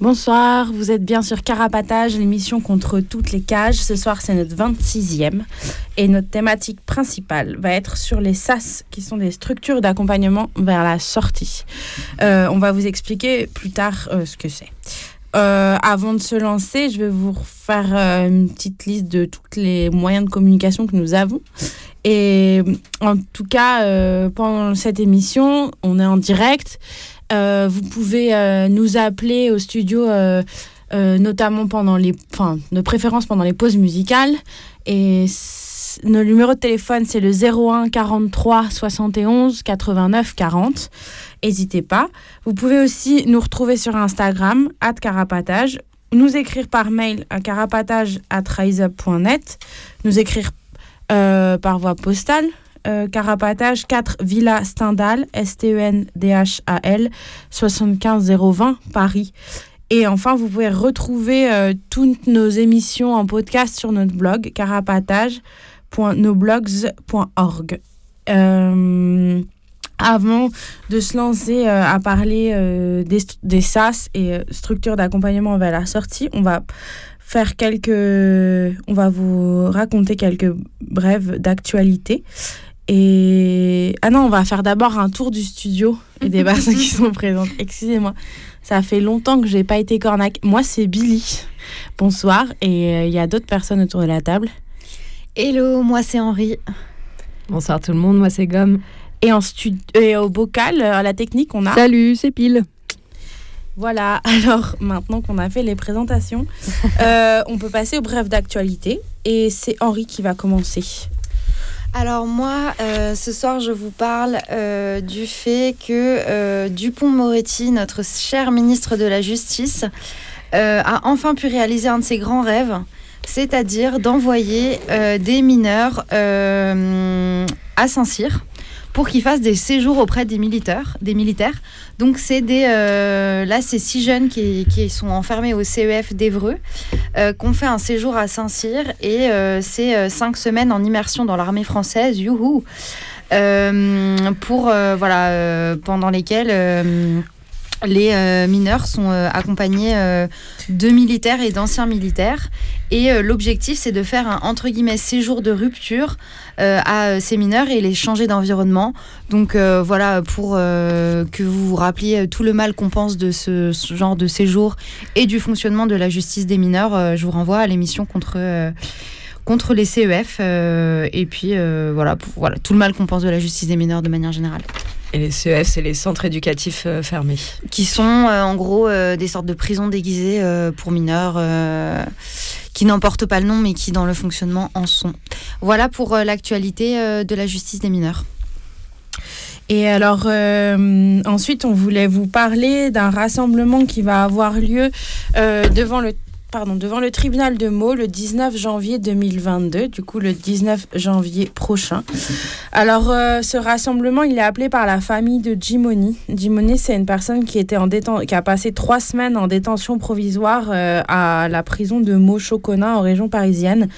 Bonsoir, vous êtes bien sur Carapatage, l'émission contre toutes les cages. Ce soir, c'est notre 26e et notre thématique principale va être sur les SAS, qui sont des structures d'accompagnement vers la sortie. Euh, on va vous expliquer plus tard euh, ce que c'est. Euh, avant de se lancer, je vais vous faire une petite liste de tous les moyens de communication que nous avons. Et en tout cas, pendant cette émission, on est en direct. Euh, vous pouvez euh, nous appeler au studio, euh, notamment pendant les, enfin, de préférence pendant les pauses musicales. Et nos numéros de téléphone, c'est le 01 43 71 89 40. N'hésitez pas. Vous pouvez aussi nous retrouver sur Instagram, carapatage, nous écrire par mail à carapatage nous écrire par voie postale, carapatage 4 Villa Stendhal, E S-T-E-N-D-H-A-L, 75020 Paris. Et enfin, vous pouvez retrouver euh, toutes nos émissions en podcast sur notre blog carapatage.noblogs.org. Euh, avant de se lancer euh, à parler euh, des, SAS et euh, structures d'accompagnement vers la sortie, on va faire quelques, on va vous raconter quelques brèves d'actualité. Et ah non, on va faire d'abord un tour du studio et des personnes qui sont présentes. Excusez-moi, ça fait longtemps que j'ai pas été cornac. Moi, c'est Billy. Bonsoir. Et euh, il y a d'autres personnes autour de la table. Hello, moi c'est Henri. Bonsoir tout le monde, moi c'est Gomme. Et en stu- et au bocal, euh, à la technique, on a. Salut, c'est Pile. Voilà, alors maintenant qu'on a fait les présentations, euh, on peut passer aux brèves d'actualité. Et c'est Henri qui va commencer. Alors moi, euh, ce soir, je vous parle euh, du fait que euh, Dupont-Moretti, notre cher ministre de la Justice, euh, a enfin pu réaliser un de ses grands rêves, c'est-à-dire d'envoyer des mineurs à Saint-Cyr pour qu'ils fassent des séjours auprès des militaires. Des militaires. Donc c'est des euh, là c'est six jeunes qui, sont enfermés au CEF d'Evreux, euh, qu'on fait un séjour à Saint-Cyr et euh, c'est euh, cinq semaines en immersion dans l'armée française, youhou, pour voilà pendant lesquelles les euh, mineurs sont euh, accompagnés euh, de militaires et d'anciens militaires. Et l'objectif, c'est de faire un entre guillemets séjour de rupture à ces mineurs et les changer d'environnement. Donc voilà, pour que vous vous rappeliez tout le mal qu'on pense de ce, genre de séjour et du fonctionnement de la justice des mineurs, je vous renvoie à l'émission contre. contre les CEF et puis voilà, voilà tout le mal qu'on pense de la justice des mineurs de manière générale Et les CEF, c'est les centres éducatifs euh, fermés. qui sont euh, en gros euh, des sortes de prisons déguisées euh, pour mineurs euh, qui n'en portent pas le nom mais qui dans le fonctionnement en sont. Voilà pour euh, l'actualité euh, de la justice des mineurs. Et alors, euh, ensuite, on voulait vous parler d'un rassemblement qui va avoir lieu euh, devant le Pardon, devant le tribunal de Meaux le 19 janvier 2022, du coup le 19 janvier prochain. Alors, euh, ce rassemblement, il est appelé par la famille de Jimoni. Jimoni, c'est une personne qui, était en déten- qui a passé trois semaines en détention provisoire euh, à la prison de Meaux-Chauconin en région parisienne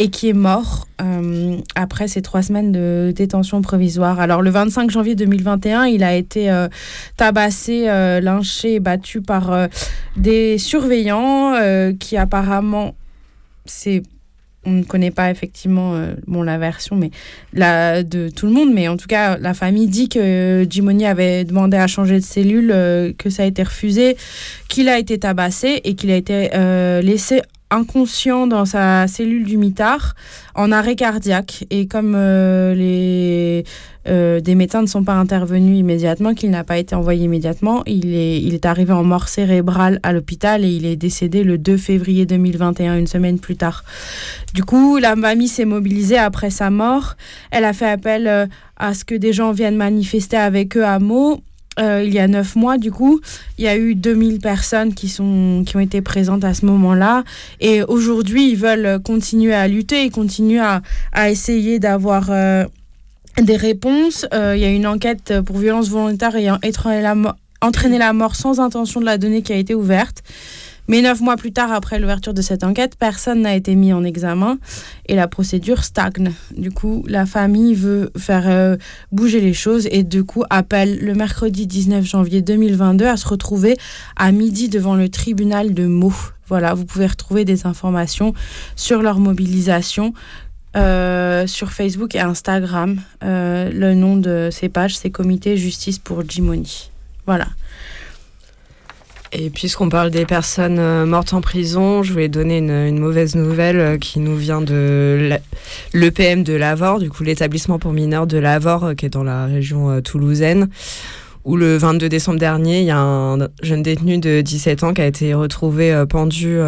et qui est mort euh, après ces trois semaines de détention provisoire. Alors, le 25 janvier 2021, il a été euh, tabassé, euh, lynché battu par euh, des surveillants euh, qui apparemment, c'est on ne connaît pas effectivement euh, bon, la version mais la, de tout le monde, mais en tout cas, la famille dit que Jimoni avait demandé à changer de cellule, euh, que ça a été refusé, qu'il a été tabassé et qu'il a été euh, laissé inconscient dans sa cellule du mitard, en arrêt cardiaque. Et comme euh, les, euh, des médecins ne sont pas intervenus immédiatement, qu'il n'a pas été envoyé immédiatement, il est, il est arrivé en mort cérébrale à l'hôpital et il est décédé le 2 février 2021, une semaine plus tard. Du coup, la mamie s'est mobilisée après sa mort. Elle a fait appel euh, à ce que des gens viennent manifester avec eux à Meaux. Euh, il y a neuf mois, du coup, il y a eu 2000 personnes qui, sont, qui ont été présentes à ce moment-là. Et aujourd'hui, ils veulent continuer à lutter, ils continuent à, à essayer d'avoir euh, des réponses. Euh, il y a une enquête pour violence volontaire ayant entraîné la, mo- entraîné la mort sans intention de la donner qui a été ouverte. Mais neuf mois plus tard, après l'ouverture de cette enquête, personne n'a été mis en examen et la procédure stagne. Du coup, la famille veut faire euh, bouger les choses et du coup appelle le mercredi 19 janvier 2022 à se retrouver à midi devant le tribunal de Meaux. Voilà, vous pouvez retrouver des informations sur leur mobilisation euh, sur Facebook et Instagram. Euh, le nom de ces pages, c'est Comité Justice pour Jimoni. Voilà. Et puisqu'on parle des personnes euh, mortes en prison, je voulais donner une, mauvaise nouvelle euh, qui nous vient de l'EPM de Lavore, du coup l'établissement pour mineurs de Lavore, euh, qui est dans la région toulousaine, où le 22 décembre dernier, il y a un jeune détenu de 17 ans qui a été retrouvé pendu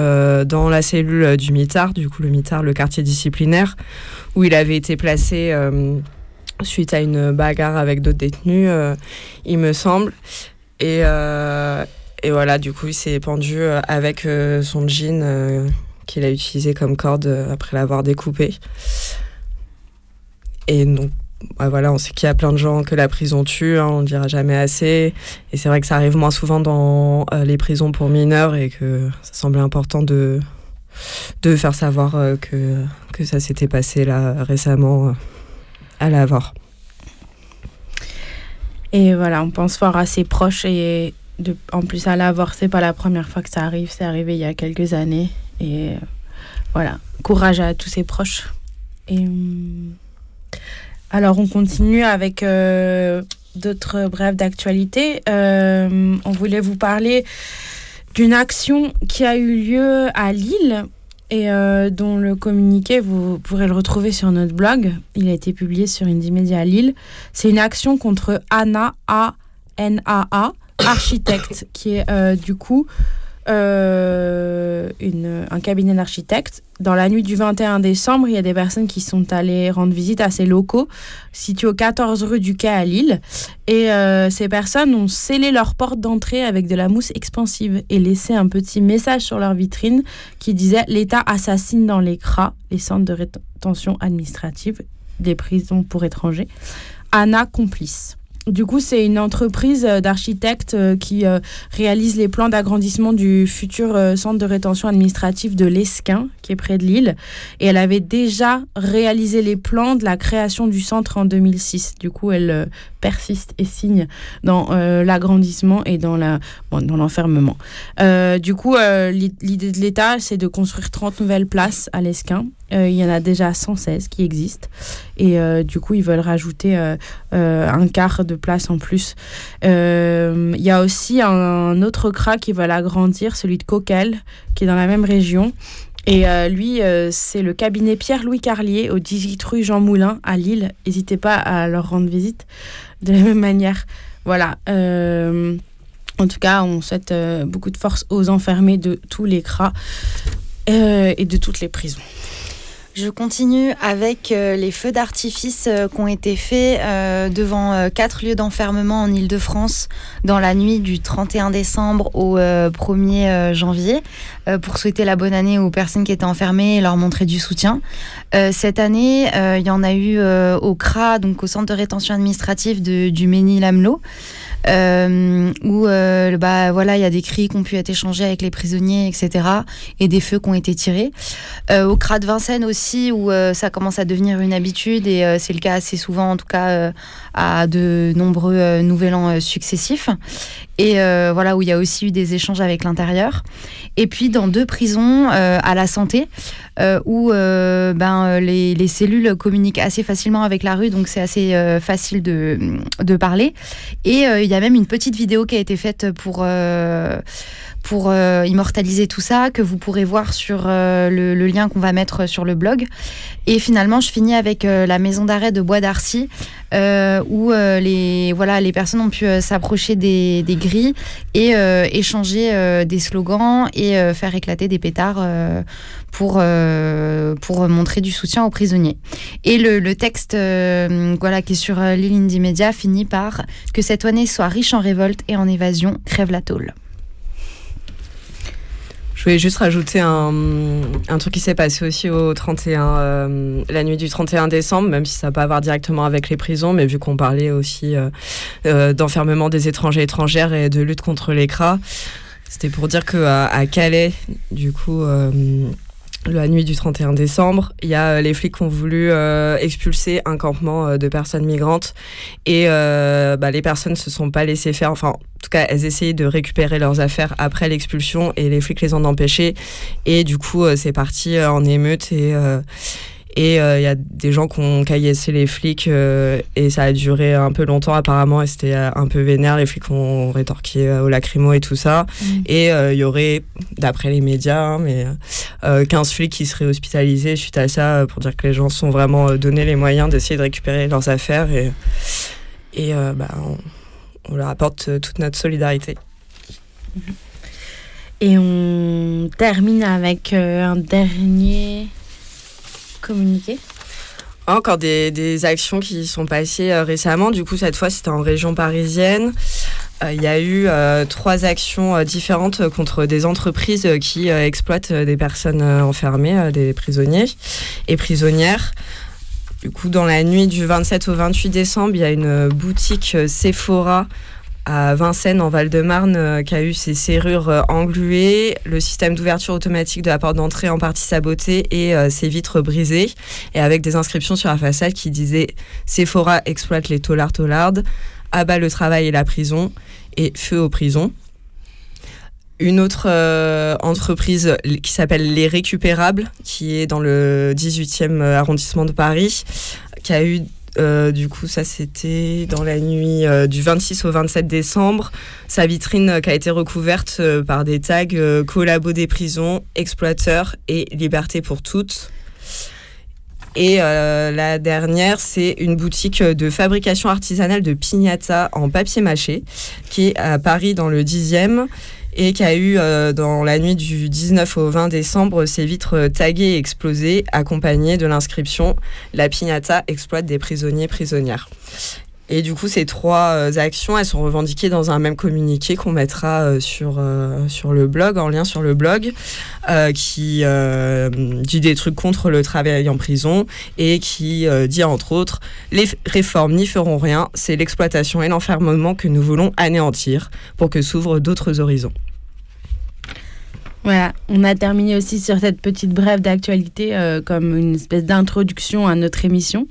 dans la cellule du MITAR, du coup le MITAR, le quartier disciplinaire, où il avait été placé suite à une bagarre avec d'autres détenus, il me semble. Et, euh, et voilà, du coup, il s'est pendu euh, avec euh, son jean euh, qu'il a utilisé comme corde après l'avoir découpé. Et donc, bah voilà, on sait qu'il y a plein de gens que la prison tue, hein, on ne dira jamais assez. Et c'est vrai que ça arrive moins souvent dans les prisons pour mineurs et que ça semblait important de, de faire savoir que, que ça s'était passé là récemment à l'Avor. Et voilà, on pense fort à ses proches et en plus à l'avoir, c'est pas la première fois que ça arrive, c'est arrivé il y a quelques années. Et euh, voilà, courage à tous ses proches. Et hum, alors on continue avec euh, d'autres brèves d'actualité. Euh, on voulait vous parler d'une action qui a eu lieu à Lille et euh, dont le communiqué, vous pourrez le retrouver sur notre blog. Il a été publié sur Indie Media Lille. C'est une action contre Anna, A-N-A-A, architecte, qui est euh, du coup euh, une, un cabinet d'architectes. Dans la nuit du 21 décembre, il y a des personnes qui sont allées rendre visite à ces locaux situés au 14 rue du Quai à Lille. Et euh, ces personnes ont scellé leur porte d'entrée avec de la mousse expansive et laissé un petit message sur leur vitrine qui disait L'État assassine dans les CRA, les centres de rétention administrative des prisons pour étrangers. Anna complice. Du coup, c'est une entreprise euh, d'architectes euh, qui euh, réalise les plans d'agrandissement du futur centre de rétention administrative de l'Esquin, qui est près de Lille. Et elle avait déjà réalisé les plans de la création du centre en 2006. Du coup, elle persiste et signe dans l'agrandissement et dans la bon, l'enfermement. Du coup, l'i- l'idée de l'État, c'est de construire 30 nouvelles places à l'Esquin. Euh, il y en a déjà 116 qui existent. Et euh, du coup, ils veulent rajouter euh, un quart de place en plus. Il y a aussi un, autre CRA qui va l'agrandir, celui de Coquel, qui est dans la même région. Et lui, c'est le cabinet Pierre-Louis Carlier au 18 rue Jean Moulin à Lille. N'hésitez pas à leur rendre visite de la même manière. Voilà. en tout cas, on souhaite beaucoup de force aux enfermés de tous les CRA et de toutes les prisons. Je continue avec euh, les feux d'artifice euh, qui ont été faits euh, devant quatre lieux d'enfermement en Ile-de-France dans la nuit du 31 décembre au euh, 1er euh, janvier pour souhaiter la bonne année aux personnes qui étaient enfermées et leur montrer du soutien. Cette année, il y en a eu au CRA, donc au centre de rétention administrative du Ménil-Amelot. Euh, où euh, bah voilà il y a des cris qui ont pu être échangés avec les prisonniers etc et des feux qui ont été tirés. Euh, au CRA de Vincennes aussi, où ça commence à devenir une habitude, et c'est le cas assez souvent, en tout cas, à de nombreux euh, nouvel an euh, successifs. Et euh, voilà, où il y a aussi eu des échanges avec l'intérieur. Et puis dans deux prisons euh, à la santé, où ben, les, les cellules communiquent assez facilement avec la rue, donc c'est assez facile de, de parler. Et il y a même une petite vidéo qui a été faite pour... euh, pour immortaliser tout ça, que vous pourrez voir sur le, lien qu'on va mettre sur le blog. Et finalement, je finis avec la maison d'arrêt de Bois d'Arcy, où les, voilà, les personnes ont pu s'approcher des, grilles et échanger des slogans et faire éclater des pétards pour, pour montrer du soutien aux prisonniers. Et le, texte voilà, qui est sur l'île Indie Media finit par que cette année soit riche en révolte et en évasion, crève la tôle. Je voulais juste rajouter un, truc qui s'est passé aussi au 31, euh, la nuit du 31 décembre, même si ça n'a pas à voir directement avec les prisons, mais vu qu'on parlait aussi euh, euh, d'enfermement des étrangers étrangères et de lutte contre les cras, c'était pour dire qu'à à Calais, du coup, la nuit du 31 décembre, il y a euh, les flics qui ont voulu euh, expulser un campement euh, de personnes migrantes et bah, les personnes se sont pas laissées faire. Enfin, en tout cas, elles essayaient de récupérer leurs affaires après l'expulsion et les flics les ont empêchés. Et du coup, c'est parti en émeute et et il euh, y a des gens qui ont caillassé les flics euh, et ça a duré un peu longtemps apparemment et c'était euh, un peu vénère. Les flics ont rétorqué au lacrymo et tout ça. Mm. Et il y aurait, d'après les médias, hein, mais 15 flics qui seraient hospitalisés suite à ça pour dire que les gens sont vraiment donnés les moyens d'essayer de récupérer leurs affaires et, et bah, on, leur apporte toute notre solidarité. Et on termine avec un dernier communiquer encore des, des, actions qui sont passées euh, récemment. Du coup, cette fois, c'était en région parisienne. Euh, il y a eu euh, trois actions différentes contre des entreprises qui exploitent des personnes enfermées, des prisonniers et prisonnières. Du coup, dans la nuit du 27 au 28 décembre, il y a une boutique Sephora à Vincennes, en Val-de-Marne, euh, qui a eu ses serrures euh, engluées, le système d'ouverture automatique de la porte d'entrée en partie saboté et euh, ses vitres brisées, et avec des inscriptions sur la façade qui disaient Sephora exploite les tollards tollardes, abat le travail et la prison, et feu aux prisons. Une autre entreprise qui s'appelle Les Récupérables, qui est dans le 18e arrondissement de Paris, qui a eu euh, du coup, ça c'était dans la nuit euh, du 26 au 27 décembre. Sa vitrine euh, qui a été recouverte par des tags collabo des prisons, exploiteurs et liberté pour toutes. Et la dernière, c'est une boutique de fabrication artisanale de piñata en papier mâché qui est à Paris dans le 10e et qui a eu euh, dans la nuit du 19 au 20 décembre ses vitres taguées et explosées, accompagnées de l'inscription La piñata exploite des prisonniers prisonnières. Et du coup, ces trois euh, actions, elles sont revendiquées dans un même communiqué qu'on mettra euh, sur, sur le blog, en lien sur le blog, qui dit des trucs contre le travail en prison et qui dit entre autres Les réformes n'y feront rien, c'est l'exploitation et l'enfermement que nous voulons anéantir pour que s'ouvrent d'autres horizons. Voilà, on a terminé aussi sur cette petite brève d'actualité euh, comme une espèce d'introduction à notre émission,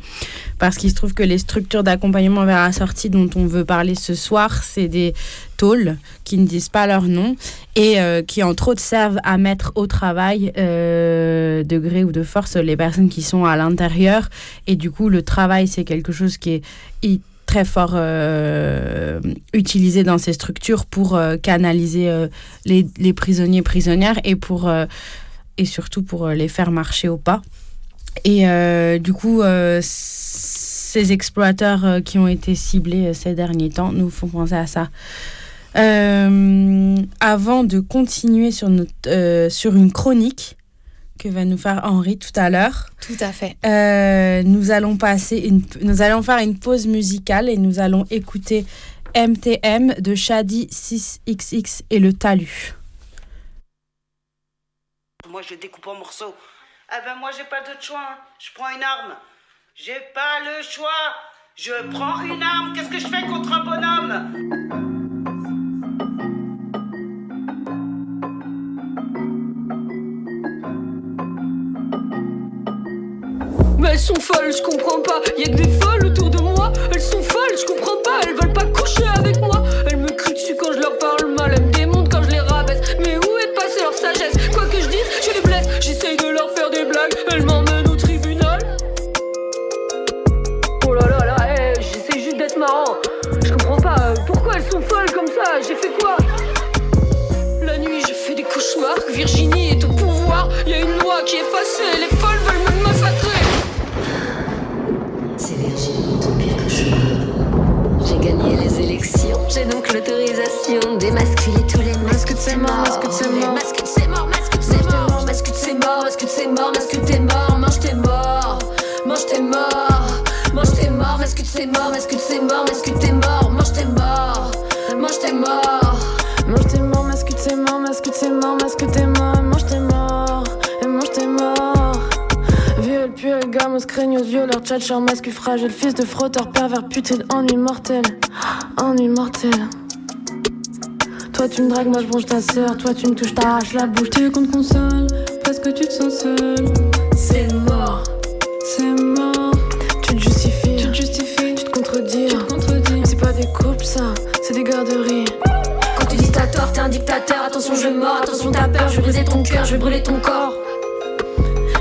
parce qu'il se trouve que les structures d'accompagnement vers la sortie dont on veut parler ce soir, c'est des tôles qui ne disent pas leur nom et euh, qui entre autres servent à mettre au travail euh, de gré ou de force les personnes qui sont à l'intérieur. Et du coup, le travail, c'est quelque chose qui est très fort euh, utilisé dans ces structures pour euh, canaliser euh, les, les, prisonniers prisonnières et pour et surtout pour les faire marcher au pas. Et du coup, ces exploiteurs qui ont été ciblés ces derniers temps nous font penser à ça. avant de continuer sur, notre, sur une chronique, que va nous faire Henri tout à l'heure. Tout à fait. Euh, nous allons passer une, nous allons faire une pause musicale et nous allons écouter MTM de Shadi 6XX et le Talus. Moi, je découpe en morceaux. Ah ben moi, j'ai pas d'autre choix. Hein. Je prends une arme. J'ai pas le choix. Je prends une arme. Qu'est-ce que je fais contre un bonhomme? Mais elles sont folles, je comprends pas. Y'a que des folles autour de moi. Elles sont folles, je comprends pas. Elles veulent pas coucher avec moi. Elles me crient dessus quand je leur parle mal. Elles me démontent quand je les rabaisse. Mais où est passée leur sagesse? Quoi que je dise, je les blesse. J'essaye de fragile, fils de frotteur, pervers, putain, ennui mortel, ennui mortel. Toi tu me dragues, moi je bronche ta sœur, toi tu me touches, t'arraches la bouche, tu comptes console, parce que tu te sens seul. C'est mort. C'est mort. Tu te justifies, tu te justifies, tu te contredis, te. C'est pas des couples ça, c'est des garderies. Quand tu dis t'as tort, t'es un dictateur. Attention, je mords, attention, t'as peur. Je vais briser ton cœur, je vais brûler ton corps.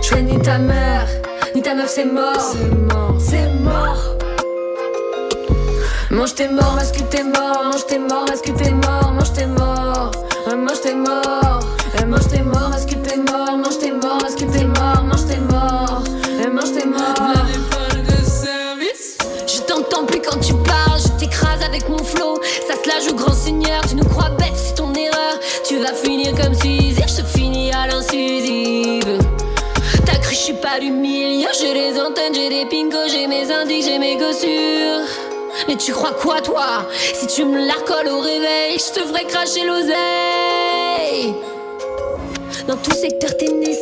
Je ni ta mère, ni ta meuf. C'est mort. C'est mort. Mange tes morts, masque tes morts, mange tes morts, masque tes morts, mange tes morts, Euh, mange tes morts, Euh, mange tes morts, masque tes morts, mange tes morts, masque tes morts, mange tes morts, Euh, mange tes morts. Je t'entends plus quand tu parles, je t'écrase avec mon flow. Ça se la joue grand seigneur, tu nous crois bête, c'est ton erreur. Tu vas finir comme Suzy, je te finis à l'incisive. T'as cru, je suis pas du milieu, j'ai les antennes, j'ai des pingos, j'ai mes indices, j'ai mes gossures. Mais tu crois quoi, toi? Si tu me la recolles au réveil, je te ferai cracher l'oseille. Dans tout secteur, t'es nécessaire,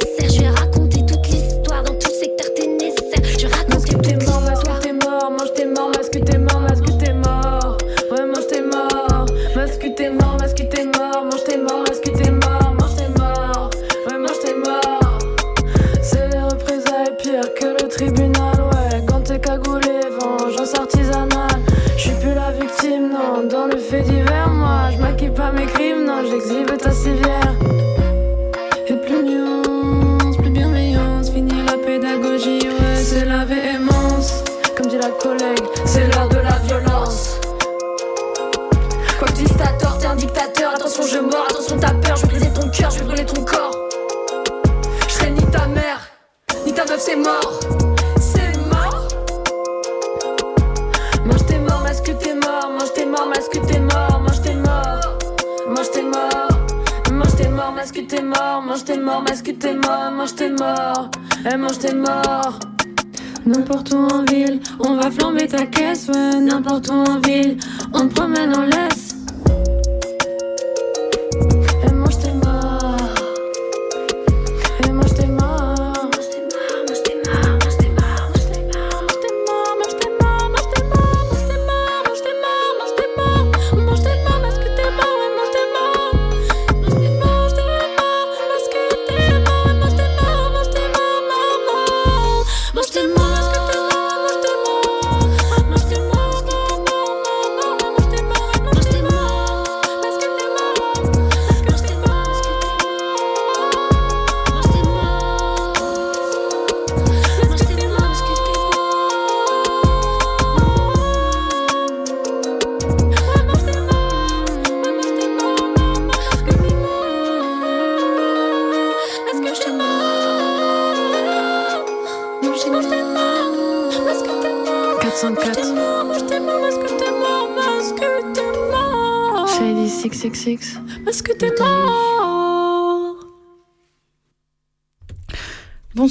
mange tes morts, et mange tes morts. N'importe où en ville, on va flamber ta caisse, ouais, n'importe où en ville, on te promène en laisse.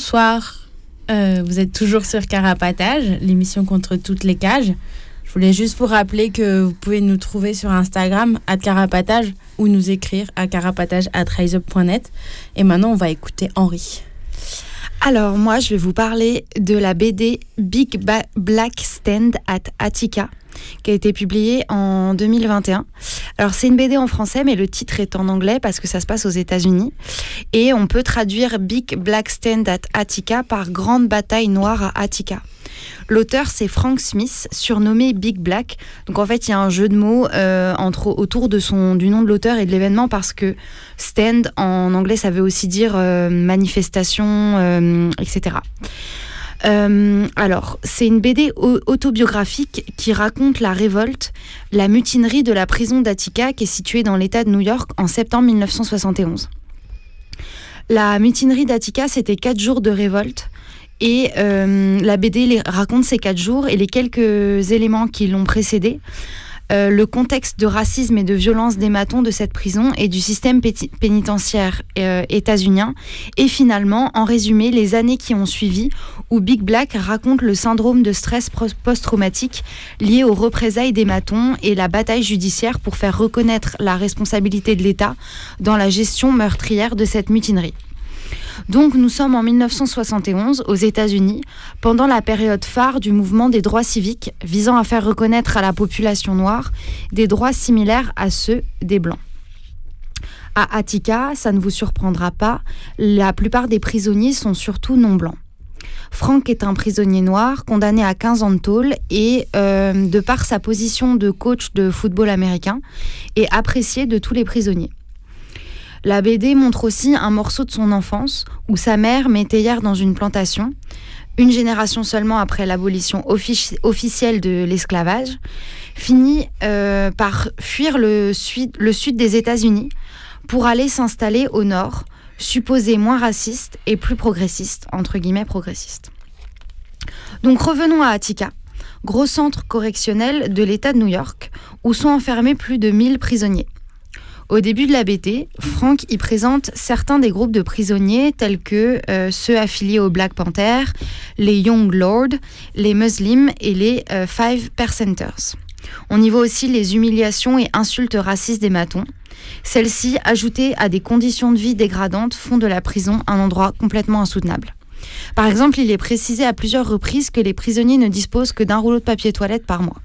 Bonsoir, Euh, vous êtes toujours sur Carapatage, l'émission contre toutes les cages. Je voulais juste vous rappeler que vous pouvez nous trouver sur Instagram, à Carapatage, ou nous écrire à. Et maintenant, on va écouter Henri. Alors moi, je vais vous parler de la BD Big Black Stand at Attica qui a été publiée en 2021. Alors c'est une BD en français, mais le titre est en anglais parce que ça se passe aux États-Unis. Et on peut traduire Big Black Stand at Attica par Grande bataille noire à Attica. L'auteur, c'est Frank Smith, surnommé Big Black. Donc en fait, il y a un jeu de mots euh, entre, autour de son, du nom de l'auteur et de l'événement parce que stand en anglais, ça veut aussi dire euh, manifestation, euh, etc. Euh, alors, c'est une BD au- autobiographique qui raconte la révolte, la mutinerie de la prison d'Attica qui est située dans l'État de New York en septembre 1971. La mutinerie d'Attica, c'était quatre jours de révolte. Et euh, la BD raconte ces quatre jours et les quelques éléments qui l'ont précédé. Euh, le contexte de racisme et de violence des matons de cette prison et du système pénitentiaire euh, états-unien. Et finalement, en résumé, les années qui ont suivi, où Big Black raconte le syndrome de stress post-traumatique lié aux représailles des matons et la bataille judiciaire pour faire reconnaître la responsabilité de l'État dans la gestion meurtrière de cette mutinerie. Donc nous sommes en 1971 aux États-Unis, pendant la période phare du mouvement des droits civiques visant à faire reconnaître à la population noire des droits similaires à ceux des Blancs. À Attica, ça ne vous surprendra pas, la plupart des prisonniers sont surtout non blancs. Frank est un prisonnier noir condamné à 15 ans de tôle et, euh, de par sa position de coach de football américain, est apprécié de tous les prisonniers. La BD montre aussi un morceau de son enfance où sa mère, métayère dans une plantation, une génération seulement après l'abolition offici- officielle de l'esclavage, finit euh, par fuir le sud, le sud des États-Unis pour aller s'installer au nord, supposé moins raciste et plus progressiste, entre guillemets progressiste. Donc revenons à Attica, gros centre correctionnel de l'État de New York, où sont enfermés plus de 1000 prisonniers. Au début de la BT, Frank y présente certains des groupes de prisonniers tels que euh, ceux affiliés au Black Panther, les Young Lords, les Muslims et les euh, Five Percenters. On y voit aussi les humiliations et insultes racistes des matons. Celles-ci, ajoutées à des conditions de vie dégradantes, font de la prison un endroit complètement insoutenable. Par exemple, il est précisé à plusieurs reprises que les prisonniers ne disposent que d'un rouleau de papier toilette par mois.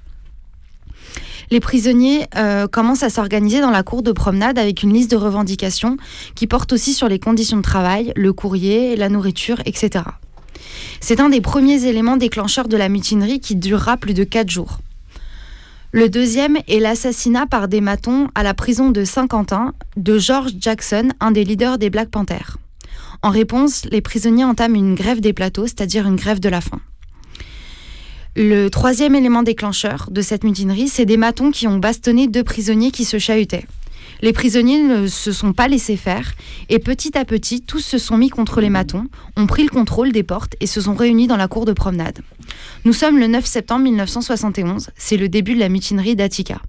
Les prisonniers euh, commencent à s'organiser dans la cour de promenade avec une liste de revendications qui porte aussi sur les conditions de travail, le courrier, la nourriture, etc. C'est un des premiers éléments déclencheurs de la mutinerie qui durera plus de 4 jours. Le deuxième est l'assassinat par des matons à la prison de Saint-Quentin de George Jackson, un des leaders des Black Panthers. En réponse, les prisonniers entament une grève des plateaux, c'est-à-dire une grève de la faim. Le troisième élément déclencheur de cette mutinerie, c'est des matons qui ont bastonné deux prisonniers qui se chahutaient. Les prisonniers ne se sont pas laissés faire et petit à petit, tous se sont mis contre les matons, ont pris le contrôle des portes et se sont réunis dans la cour de promenade. Nous sommes le 9 septembre 1971, c'est le début de la mutinerie d'Attica.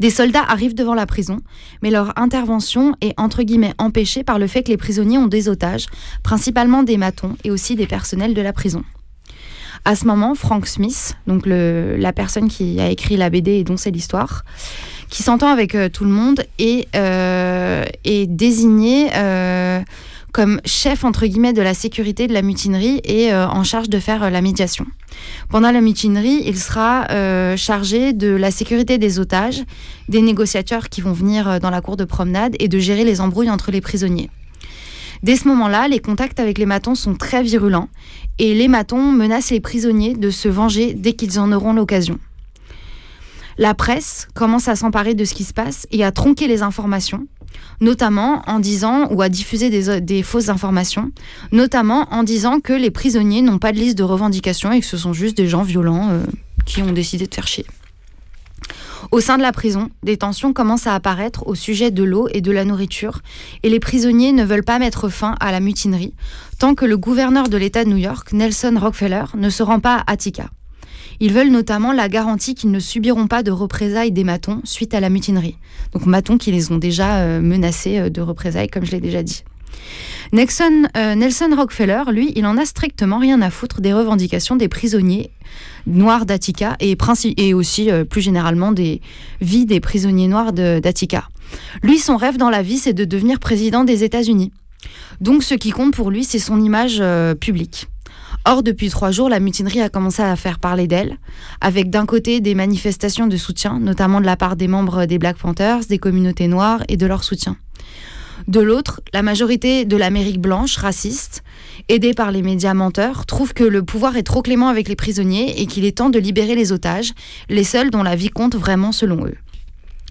Des soldats arrivent devant la prison, mais leur intervention est entre guillemets empêchée par le fait que les prisonniers ont des otages, principalement des matons et aussi des personnels de la prison. À ce moment, Frank Smith, donc la personne qui a écrit la BD et dont c'est l'histoire, qui s'entend avec euh, tout le monde, est, euh, est désigné euh, comme chef entre guillemets de la sécurité de la mutinerie et en charge de faire la médiation. Pendant la mutinerie, il sera chargé de la sécurité des otages, des négociateurs qui vont venir dans la cour de promenade et de gérer les embrouilles entre les prisonniers. Dès ce moment-là, les contacts avec les matons sont très virulents et les matons menacent les prisonniers de se venger dès qu'ils en auront l'occasion. La presse commence à s'emparer de ce qui se passe et à tronquer les informations, notamment en disant ou à diffuser des, des fausses informations, notamment en disant que les prisonniers n'ont pas de liste de revendications et que ce sont juste des gens violents euh, qui ont décidé de faire chier. Au sein de la prison, des tensions commencent à apparaître au sujet de l'eau et de la nourriture, et les prisonniers ne veulent pas mettre fin à la mutinerie tant que le gouverneur de l'État de New York, Nelson Rockefeller, ne se rend pas à Attica. Ils veulent notamment la garantie qu'ils ne subiront pas de représailles des matons suite à la mutinerie. Donc matons qui les ont déjà euh, menacés euh, de représailles, comme je l'ai déjà dit. Nelson, euh, Nelson Rockefeller, lui, il en a strictement rien à foutre des revendications des prisonniers noirs d'Attica et, aussi euh, plus généralement des vies des prisonniers noirs d'Attica. Lui, son rêve dans la vie, c'est de devenir président des États-Unis. Donc ce qui compte pour lui, c'est son image euh, publique. Or, depuis trois jours, la mutinerie a commencé à faire parler d'elle, avec d'un côté des manifestations de soutien, notamment de la part des membres des Black Panthers, des communautés noires et de leur soutien. De l'autre, la majorité de l'Amérique blanche, raciste, aidée par les médias menteurs, trouve que le pouvoir est trop clément avec les prisonniers et qu'il est temps de libérer les otages, les seuls dont la vie compte vraiment selon eux.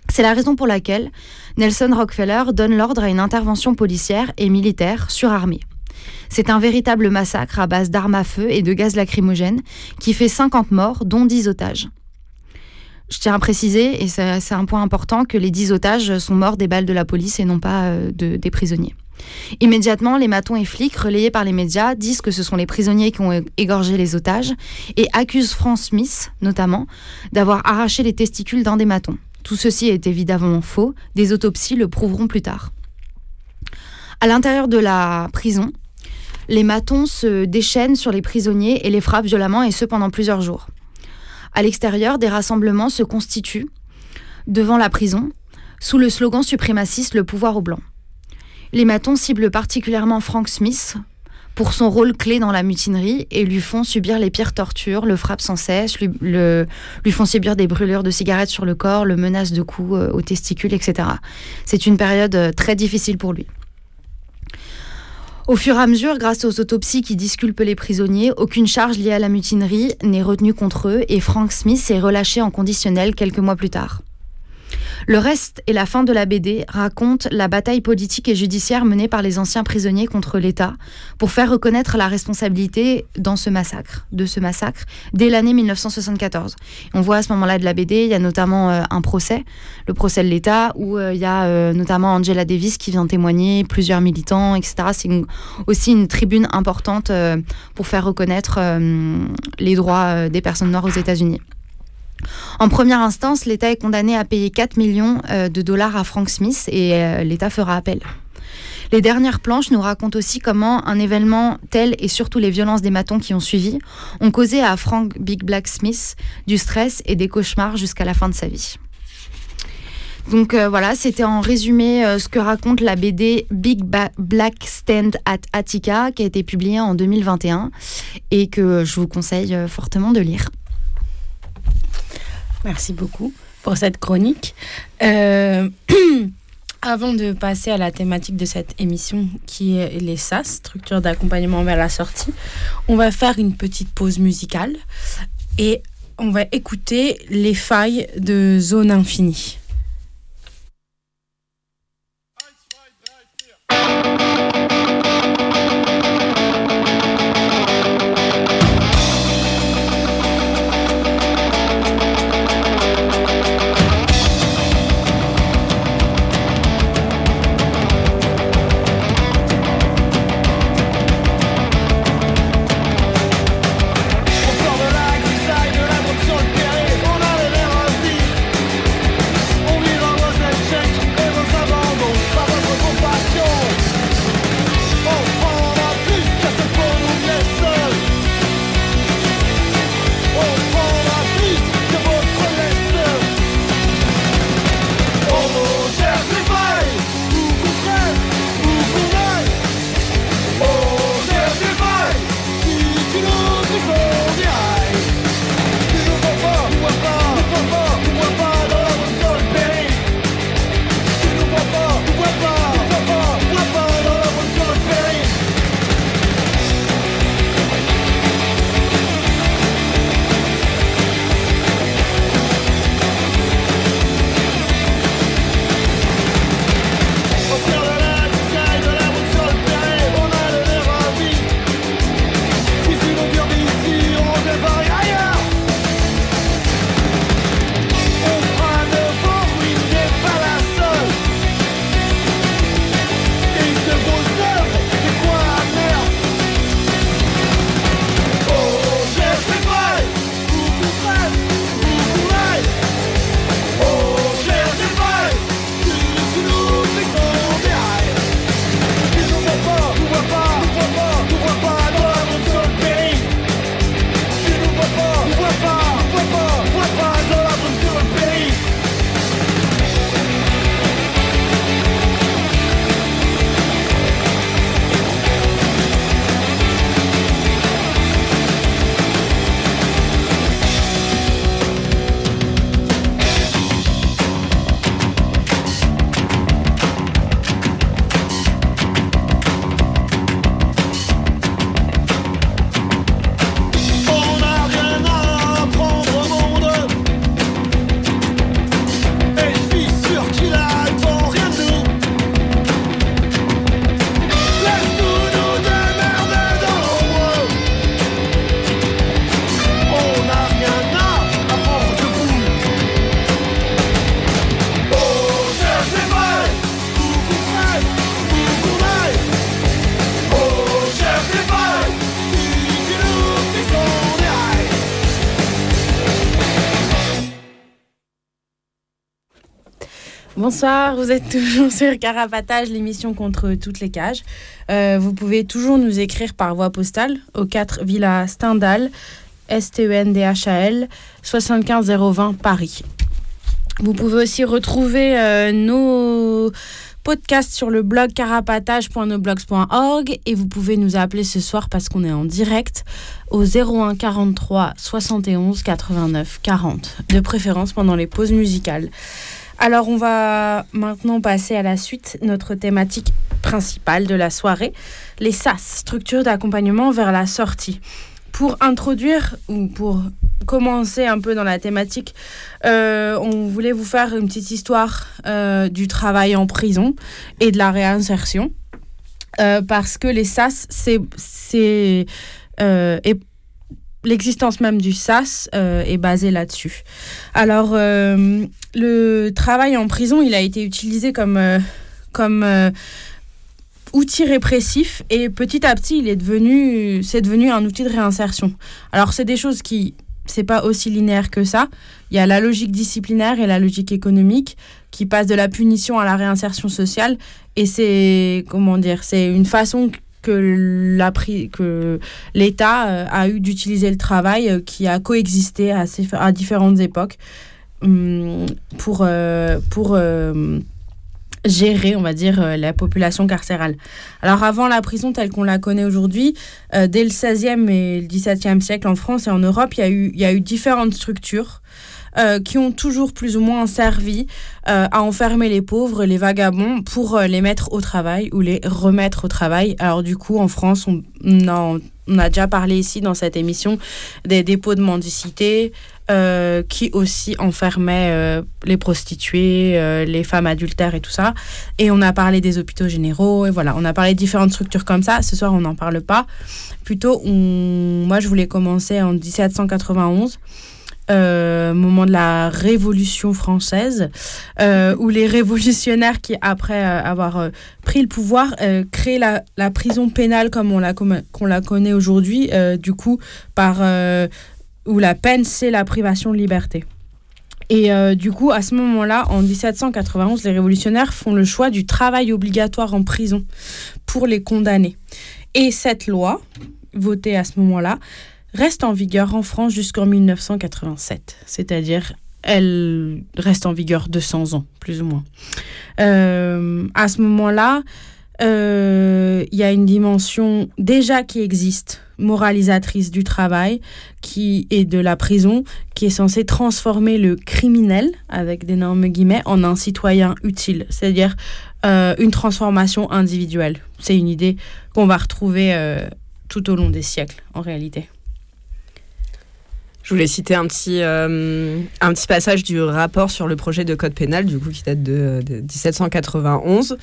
C'est la raison pour laquelle Nelson Rockefeller donne l'ordre à une intervention policière et militaire surarmée. C'est un véritable massacre à base d'armes à feu et de gaz lacrymogène qui fait 50 morts, dont 10 otages. Je tiens à préciser, et c'est un point important, que les 10 otages sont morts des balles de la police et non pas euh, de- des prisonniers. Immédiatement, les matons et flics, relayés par les médias, disent que ce sont les prisonniers qui ont égorgé les otages et accusent Frank Smith, notamment, d'avoir arraché les testicules d'un des matons. Tout ceci est évidemment faux, des autopsies le prouveront plus tard. À l'intérieur de la prison, les matons se déchaînent sur les prisonniers et les frappent violemment, et ce pendant plusieurs jours. À l'extérieur, des rassemblements se constituent devant la prison, sous le slogan suprémaciste Le pouvoir aux Blancs. Les matons ciblent particulièrement Frank Smith pour son rôle clé dans la mutinerie et lui font subir les pires tortures, le frappent sans cesse, lui, font subir des brûlures de cigarettes sur le corps, le menacent de coups euh, aux testicules, etc. C'est une période euh, très difficile pour lui. Au fur et à mesure, grâce aux autopsies qui disculpent les prisonniers, aucune charge liée à la mutinerie n'est retenue contre eux et Frank Smith est relâché en conditionnel quelques mois plus tard. Le reste et la fin de la BD racontent la bataille politique et judiciaire menée par les anciens prisonniers contre l'État pour faire reconnaître la responsabilité dans ce massacre, de ce massacre, dès l'année 1974. On voit à ce moment-là de la BD, il y a notamment euh, un procès, le procès de l'État, où euh, il y a euh, notamment Angela Davis qui vient témoigner, plusieurs militants, etc. C'est aussi une tribune importante pour faire reconnaître les droits des personnes noires aux États-Unis. En première instance, l'État est condamné à payer 4 millions euh, de dollars à Frank Smith et euh, l'État fera appel. Les dernières planches nous racontent aussi comment un événement tel et surtout les violences des matons qui ont suivi ont causé à Frank Big Black Smith du stress et des cauchemars jusqu'à la fin de sa vie. Donc euh, voilà, c'était en résumé ce que raconte la BD Big Black Stand at Attica qui a été publiée en 2021 et que je vous conseille fortement de lire. Merci beaucoup pour cette chronique. Euh, avant de passer à la thématique de cette émission qui est les SAS, structure d'accompagnement vers la sortie, on va faire une petite pause musicale et on va écouter les failles de Zone Infinie. Bonsoir, vous êtes toujours sur Carapatage, l'émission contre toutes les cages. Euh, vous pouvez toujours nous écrire par voie postale au 4 Villa Stendhal, S-T-E-N-D-H-A-L, 75020 Paris. Vous pouvez aussi retrouver euh, nos podcasts sur le blog carapatage.noblogs.org et vous pouvez nous appeler ce soir parce qu'on est en direct au 01 43 71 89 40, de préférence pendant les pauses musicales. Alors on va maintenant passer à la suite, notre thématique principale de la soirée, les SAS, structures d'accompagnement vers la sortie. Pour introduire ou pour commencer un peu dans la thématique, euh, on voulait vous faire une petite histoire euh, du travail en prison et de la réinsertion. Euh, parce que les SAS, c'est l'existence même du SAS est basée là-dessus. Alors, le travail en prison, il a été utilisé comme, comme outil répressif et petit à petit, il est devenu, c'est devenu un outil de réinsertion. Alors, c'est des choses qui, c'est pas aussi linéaire que ça. Il y a la logique disciplinaire et la logique économique qui passent de la punition à la réinsertion sociale et c'est, comment dire, c'est une façon que l'État euh, a eu d'utiliser le travail euh, qui a coexisté à, différentes époques hum, pour, euh, gérer, on va dire, la population carcérale. Alors avant la prison telle qu'on la connaît aujourd'hui, dès le 16e et le 17e siècle en France et en Europe, il y a eu différentes structures euh, qui ont toujours plus ou moins servi à enfermer les pauvres, les vagabonds, pour les mettre au travail ou les remettre au travail. Alors du coup, en France, on, a déjà parlé ici dans cette émission des dépôts de mendicité, euh, qui aussi enfermait euh, les prostituées, euh, les femmes adultères et tout ça. Et on a parlé des hôpitaux généraux, et voilà, on a parlé de différentes structures comme ça. Ce soir, on n'en parle pas. Plutôt, moi, je voulais commencer en 1791. Moment de la Révolution française, où les révolutionnaires qui, après avoir pris le pouvoir, créent la, prison pénale comme on la, connaît aujourd'hui, du coup, par où la peine, c'est la privation de liberté. Et euh, du coup, à ce moment-là, en 1791, les révolutionnaires font le choix du travail obligatoire en prison pour les condamnés. Et cette loi, votée à ce moment-là, reste en vigueur en France jusqu'en 1987. C'est-à-dire, elle reste en vigueur 200 ans, plus ou moins. Euh, à ce moment-là, euh, il y a une dimension déjà qui existe, moralisatrice du travail qui est de la prison, qui est censée transformer le criminel, avec d'énormes guillemets, en un citoyen utile, c'est-à-dire euh, une transformation individuelle. C'est une idée qu'on va retrouver tout au long des siècles, en réalité. Je voulais citer un petit, un petit passage du rapport sur le projet de code pénal, du coup, qui date de, de 1791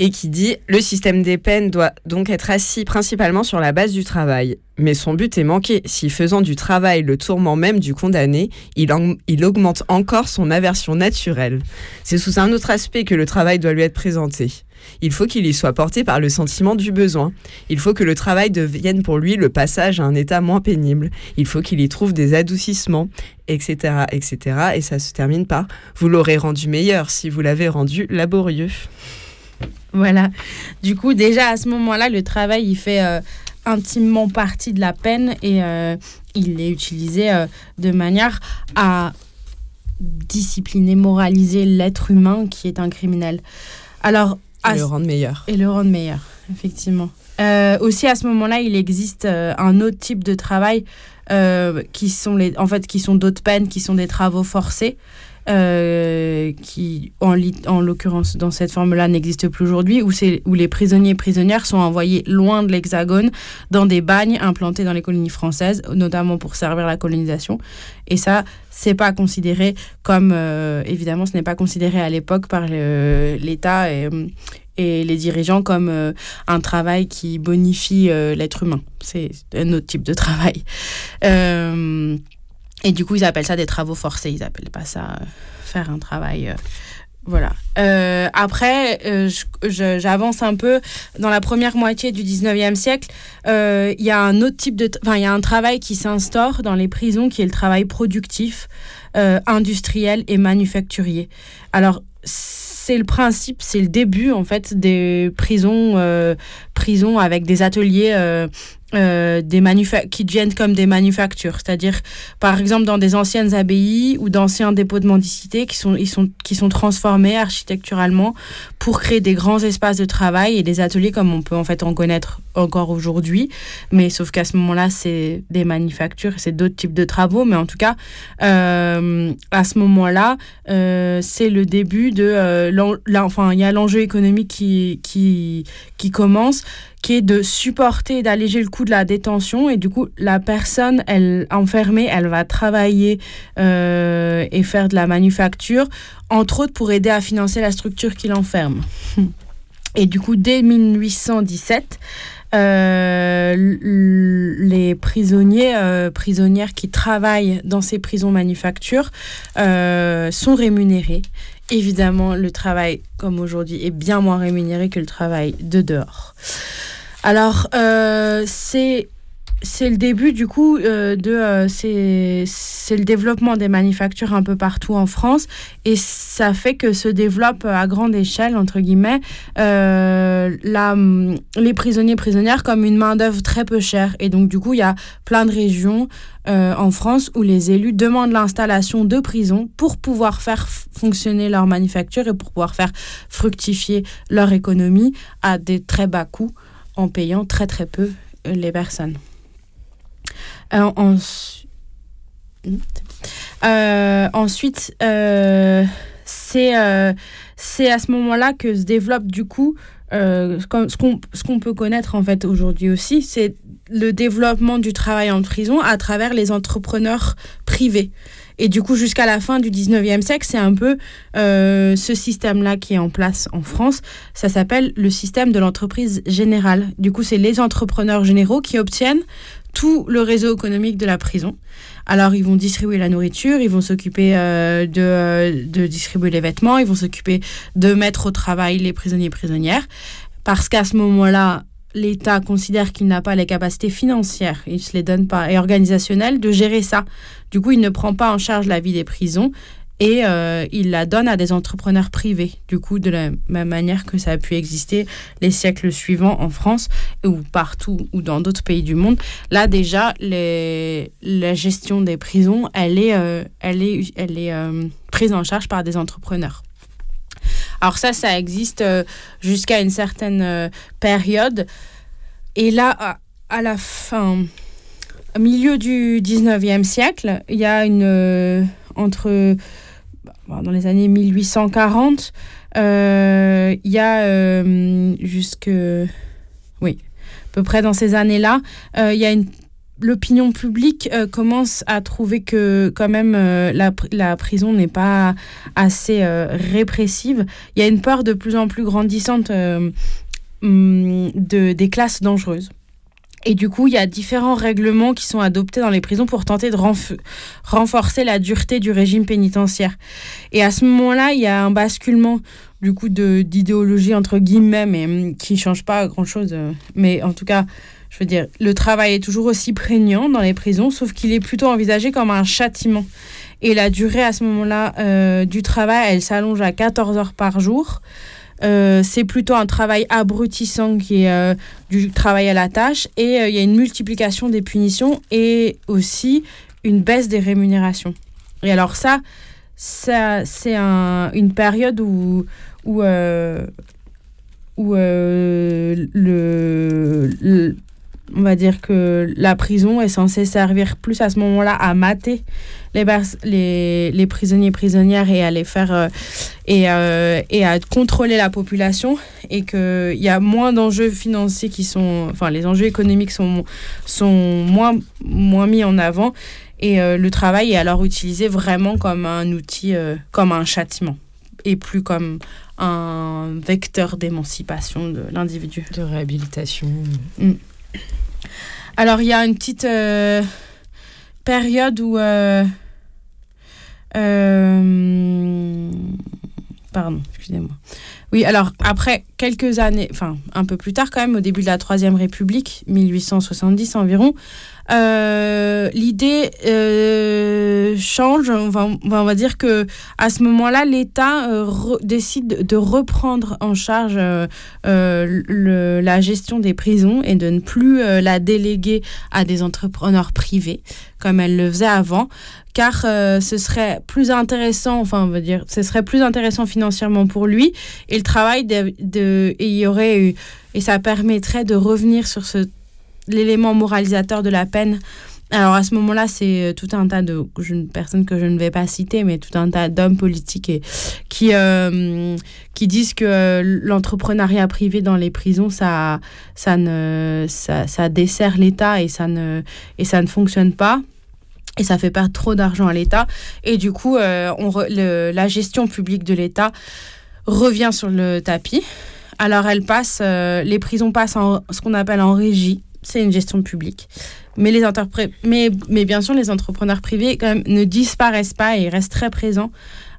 et qui dit le système des peines doit donc être assis principalement sur la base du travail. Mais son but est manqué si faisant du travail le tourment même du condamné, il, il augmente encore son aversion naturelle. C'est sous un autre aspect que le travail doit lui être présenté. Il faut qu'il y soit porté par le sentiment du besoin. Il faut que le travail devienne pour lui le passage à un état moins pénible. Il faut qu'il y trouve des adoucissements, etc., etc. Et ça se termine par vous l'aurez rendu meilleur si vous l'avez rendu laborieux. Voilà. Du coup, déjà à ce moment-là, le travail, il fait euh, intimement partie de la peine et euh, il est utilisé euh, de manière à discipliner, moraliser l'être humain qui est un criminel. Alors, et le rendre meilleur. Et le rendre meilleur, effectivement. aussi à ce moment-là, il existe un autre type de travail qui sont les, en fait, qui sont d'autres peines, qui sont des travaux forcés. Euh, qui, en, en l'occurrence dans cette forme-là, n'existe plus aujourd'hui, où, où les prisonniers et prisonnières sont envoyés loin de l'Hexagone, dans des bagnes implantés dans les colonies françaises, notamment pour servir la colonisation. Et ça, c'est pas considéré comme, euh, évidemment, ce n'est pas considéré à l'époque par l'État et, et, les dirigeants comme euh, un travail qui bonifie l'être humain. C'est un autre type de travail. Et du coup, ils appellent ça des travaux forcés. Ils appellent pas ça euh, faire un travail. Euh, voilà. Euh, après, j'avance un peu. Dans la première moitié du 19e siècle, il y a un autre type de. Enfin, il y a un travail qui s'instaure dans les prisons qui est le travail productif, industriel et manufacturier. Alors, c'est le principe, c'est le début en fait des prisons, euh, prisons avec des ateliers euh, euh, des qui deviennent comme des manufactures. C'est-à-dire, par exemple, dans des anciennes abbayes ou d'anciens dépôts de mendicité qui sont, ils sont, qui sont transformés architecturalement pour créer des grands espaces de travail et des ateliers comme on peut en fait en connaître encore aujourd'hui. Mais sauf qu'à ce moment-là, c'est des manufactures, c'est d'autres types de travaux. Mais en tout cas, euh, à ce moment-là, euh, c'est le début de... Euh, enfin, il y a l'enjeu économique qui, qui, qui commence qui est de supporter, d'alléger le coût de la détention. Et du coup, la personne, elle enfermée, elle va travailler euh, et faire de la manufacture, entre autres pour aider à financer la structure qui l'enferme. Et du coup, dès 1817, euh, les prisonniers, euh, prisonnières qui travaillent dans ces prisons manufactures sont rémunérés. Évidemment, le travail, comme aujourd'hui, est bien moins rémunéré que le travail de dehors. Alors, euh, c'est c'est le début du coup euh, de euh, c'est le développement des manufactures un peu partout en France et ça fait que se développe à grande échelle entre guillemets la, les prisonniers prisonnières comme une main d'œuvre très peu chère et donc du coup il y a plein de régions en France où les élus demandent l'installation de prisons pour pouvoir faire fonctionner leur manufacture et pour pouvoir faire fructifier leur économie à des très bas coûts en payant très très peu euh, les personnes. Euh, euh, ensuite, c'est c'est à ce moment-là que se développe du coup ce qu'on peut connaître en fait aujourd'hui aussi, c'est le développement du travail en prison à travers les entrepreneurs privés. Et du coup, jusqu'à la fin du 19e siècle, c'est un peu euh, ce système-là qui est en place en France. Ça s'appelle le système de l'entreprise générale. Du coup, c'est les entrepreneurs généraux qui obtiennent tout le réseau économique de la prison. Alors, ils vont distribuer la nourriture, ils vont s'occuper euh, de, euh, de distribuer les vêtements, ils vont s'occuper de mettre au travail les prisonniers et prisonnières. Parce qu'à ce moment-là, l'État considère qu'il n'a pas les capacités financières, il ne se les donne pas, et organisationnelles de gérer ça. Du coup, il ne prend pas en charge la vie des prisons et euh, il la donne à des entrepreneurs privés. Du coup, de la même manière que ça a pu exister les siècles suivants en France ou partout ou dans d'autres pays du monde. Là, déjà, la gestion des prisons, elle est, euh, elle est, elle est euh, prise en charge par des entrepreneurs. Alors ça, ça existe jusqu'à une certaine période. Et là, à, la fin, au milieu du 19e siècle, il y a une... Entre... Dans les années 1840, il y a jusque... Oui, à peu près dans ces années-là, il y a l'opinion publique euh, commence à trouver que quand même euh, la, la, prison n'est pas assez euh, répressive. Il y a une peur de plus en plus grandissante hum, de, des classes dangereuses. Et du coup, il y a différents règlements qui sont adoptés dans les prisons pour tenter de renforcer la dureté du régime pénitentiaire. Et à ce moment-là, il y a un basculement du coup d'idéologie entre guillemets, mais hum, qui change pas grand-chose. mais en tout cas, je veux dire, le travail est toujours aussi prégnant dans les prisons, sauf qu'il est plutôt envisagé comme un châtiment. Et la durée à ce moment-là euh, du travail, elle s'allonge à 14 heures par jour. Euh, c'est plutôt un travail abrutissant qui est euh, du travail à la tâche. Et il y a une multiplication des punitions et aussi une baisse des rémunérations. Et alors ça, ça c'est un, une période où, où, où le on va dire que la prison est censée servir plus à ce moment-là à mater les, les, les prisonniers prisonnières et à les faire euh, et, euh, et, à contrôler la population et qu'il y a moins d'enjeux financiers qui sont enfin les enjeux économiques sont, sont moins, moins mis en avant et euh, le travail est alors utilisé vraiment comme un outil comme un châtiment et plus comme un vecteur d'émancipation de l'individu de réhabilitation mm. Alors, il y a une petite période où. Euh, euh, pardon, excusez-moi. Oui, alors après quelques années, enfin un peu plus tard quand même, au début de la Troisième République, 1870 environ, euh, l'idée euh, change. On va, dire que à ce moment-là, l'État euh, décide de reprendre en charge la gestion des prisons et de ne plus la déléguer à des entrepreneurs privés comme elle le faisait avant, car ce serait plus intéressant, enfin on va dire, ce serait plus intéressant financièrement pour lui et le travail de, il y aurait et ça permettrait de revenir sur ce l'élément moralisateur de la peine. Alors à ce moment-là, c'est euh, tout un tas de personnes que je ne vais pas citer, mais tout un tas d'hommes politiques qui, euh, qui disent que euh, l'entrepreneuriat privé dans les prisons, ça, ça, ne, ça, ça dessert l'État et, ça ne- et ça ne fonctionne pas. Et ça fait perdre trop d'argent à l'État. Et du coup, la gestion publique de l'État revient sur le tapis. Alors, elle passe, les prisons passent en ce qu'on appelle en régie. C'est une gestion publique. Mais, les mais, mais bien sûr, les entrepreneurs privés quand même, ne disparaissent pas et restent très présents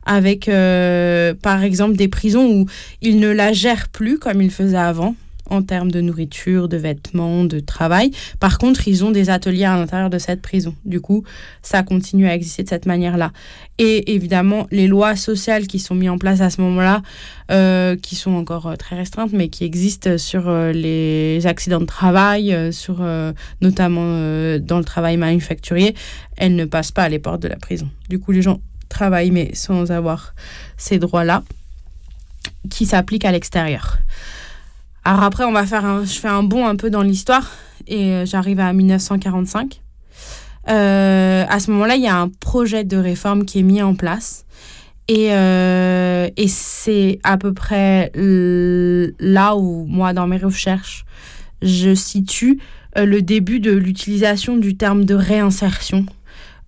avec, euh, par exemple, des prisons où ils ne la gèrent plus comme ils faisaient avant en termes de nourriture, de vêtements, de travail. Par contre, ils ont des ateliers à l'intérieur de cette prison. Du coup, ça continue à exister de cette manière-là. Et évidemment, les lois sociales qui sont mises en place à ce moment-là, euh, qui sont encore euh, très restreintes, mais qui existent sur euh, les accidents de travail, sur, notamment dans le travail manufacturier, elles ne passent pas à les portes de la prison. Du coup, les gens travaillent, mais sans avoir ces droits-là, qui s'appliquent à l'extérieur. Alors après, on va faire un, je fais un bond un peu dans l'histoire et euh, j'arrive à 1945. Euh, à ce moment-là, il y a un projet de réforme qui est mis en place. Et, euh, et c'est à peu près là où, moi, dans mes recherches, je situe le début de l'utilisation du terme de réinsertion.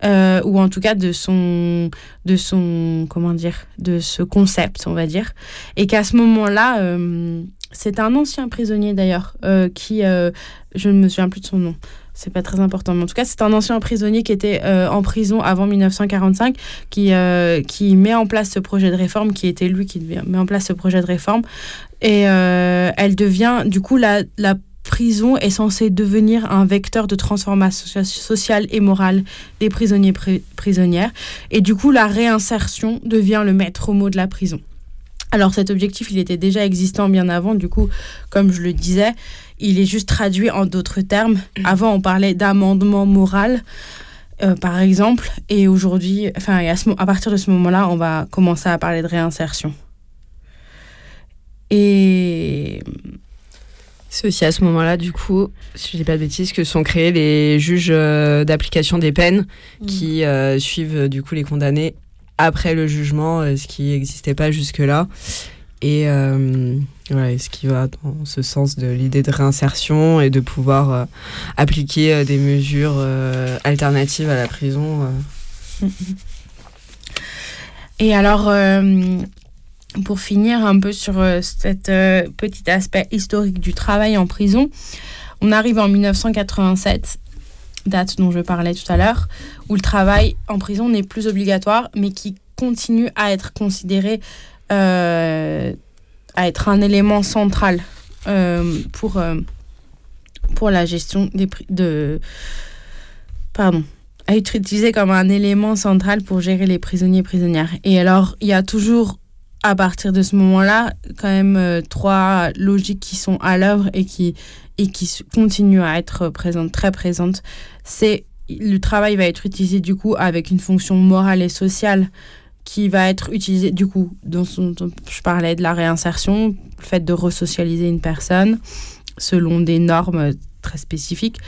ou en tout cas de son, de son, comment dire, de ce concept, on va dire. Et qu'à ce moment-là, euh, c'est un ancien prisonnier d'ailleurs, euh, qui, euh, je ne me souviens plus de son nom, c'est pas très important, mais en tout cas, c'est un ancien prisonnier qui était euh, en prison avant 1945, qui, qui met en place ce projet de réforme, qui était lui qui met en place ce projet de réforme. Et elle devient, du coup, la, la prison est censée devenir un vecteur de transformation socia- sociale et morale des prisonniers pri- prisonnières. Et du coup, la réinsertion devient le maître mot de la prison. Alors cet objectif, il était déjà existant bien avant, du coup, comme je le disais, il est juste traduit en d'autres termes. Avant, on parlait d'amendement moral, euh, par exemple, et aujourd'hui, enfin, et à, ce mo- à partir de ce moment-là, on va commencer à parler de réinsertion. Et C'est aussi à ce moment-là, du coup, si je dis pas de bêtises, que sont créés les juges euh, d'application des peines qui euh, suivent du coup les condamnés après le jugement, euh, ce qui n'existait pas jusque-là. Et euh, ce qui va dans ce sens de l'idée de réinsertion et de pouvoir euh, appliquer euh, des mesures alternatives à la prison. Et alors, pour finir un peu sur cet petit aspect historique du travail en prison, on arrive en 1987, date dont je parlais tout à l'heure, où le travail en prison n'est plus obligatoire, mais qui continue à être considéré euh, à être un élément central euh, pour, euh, pour la gestion des de pardon à être utilisé comme un élément central pour gérer les prisonniers et prisonnières. Et alors, il y a toujours, à partir de ce moment-là, quand même trois logiques qui sont à l'œuvre et qui, qui continuent à être présentes, très présentes. C'est le travail va être utilisé du coup avec une fonction morale et sociale qui va être utilisée du coup, dans son, je parlais de la réinsertion, le fait de resocialiser une personne selon des normes très spécifiques.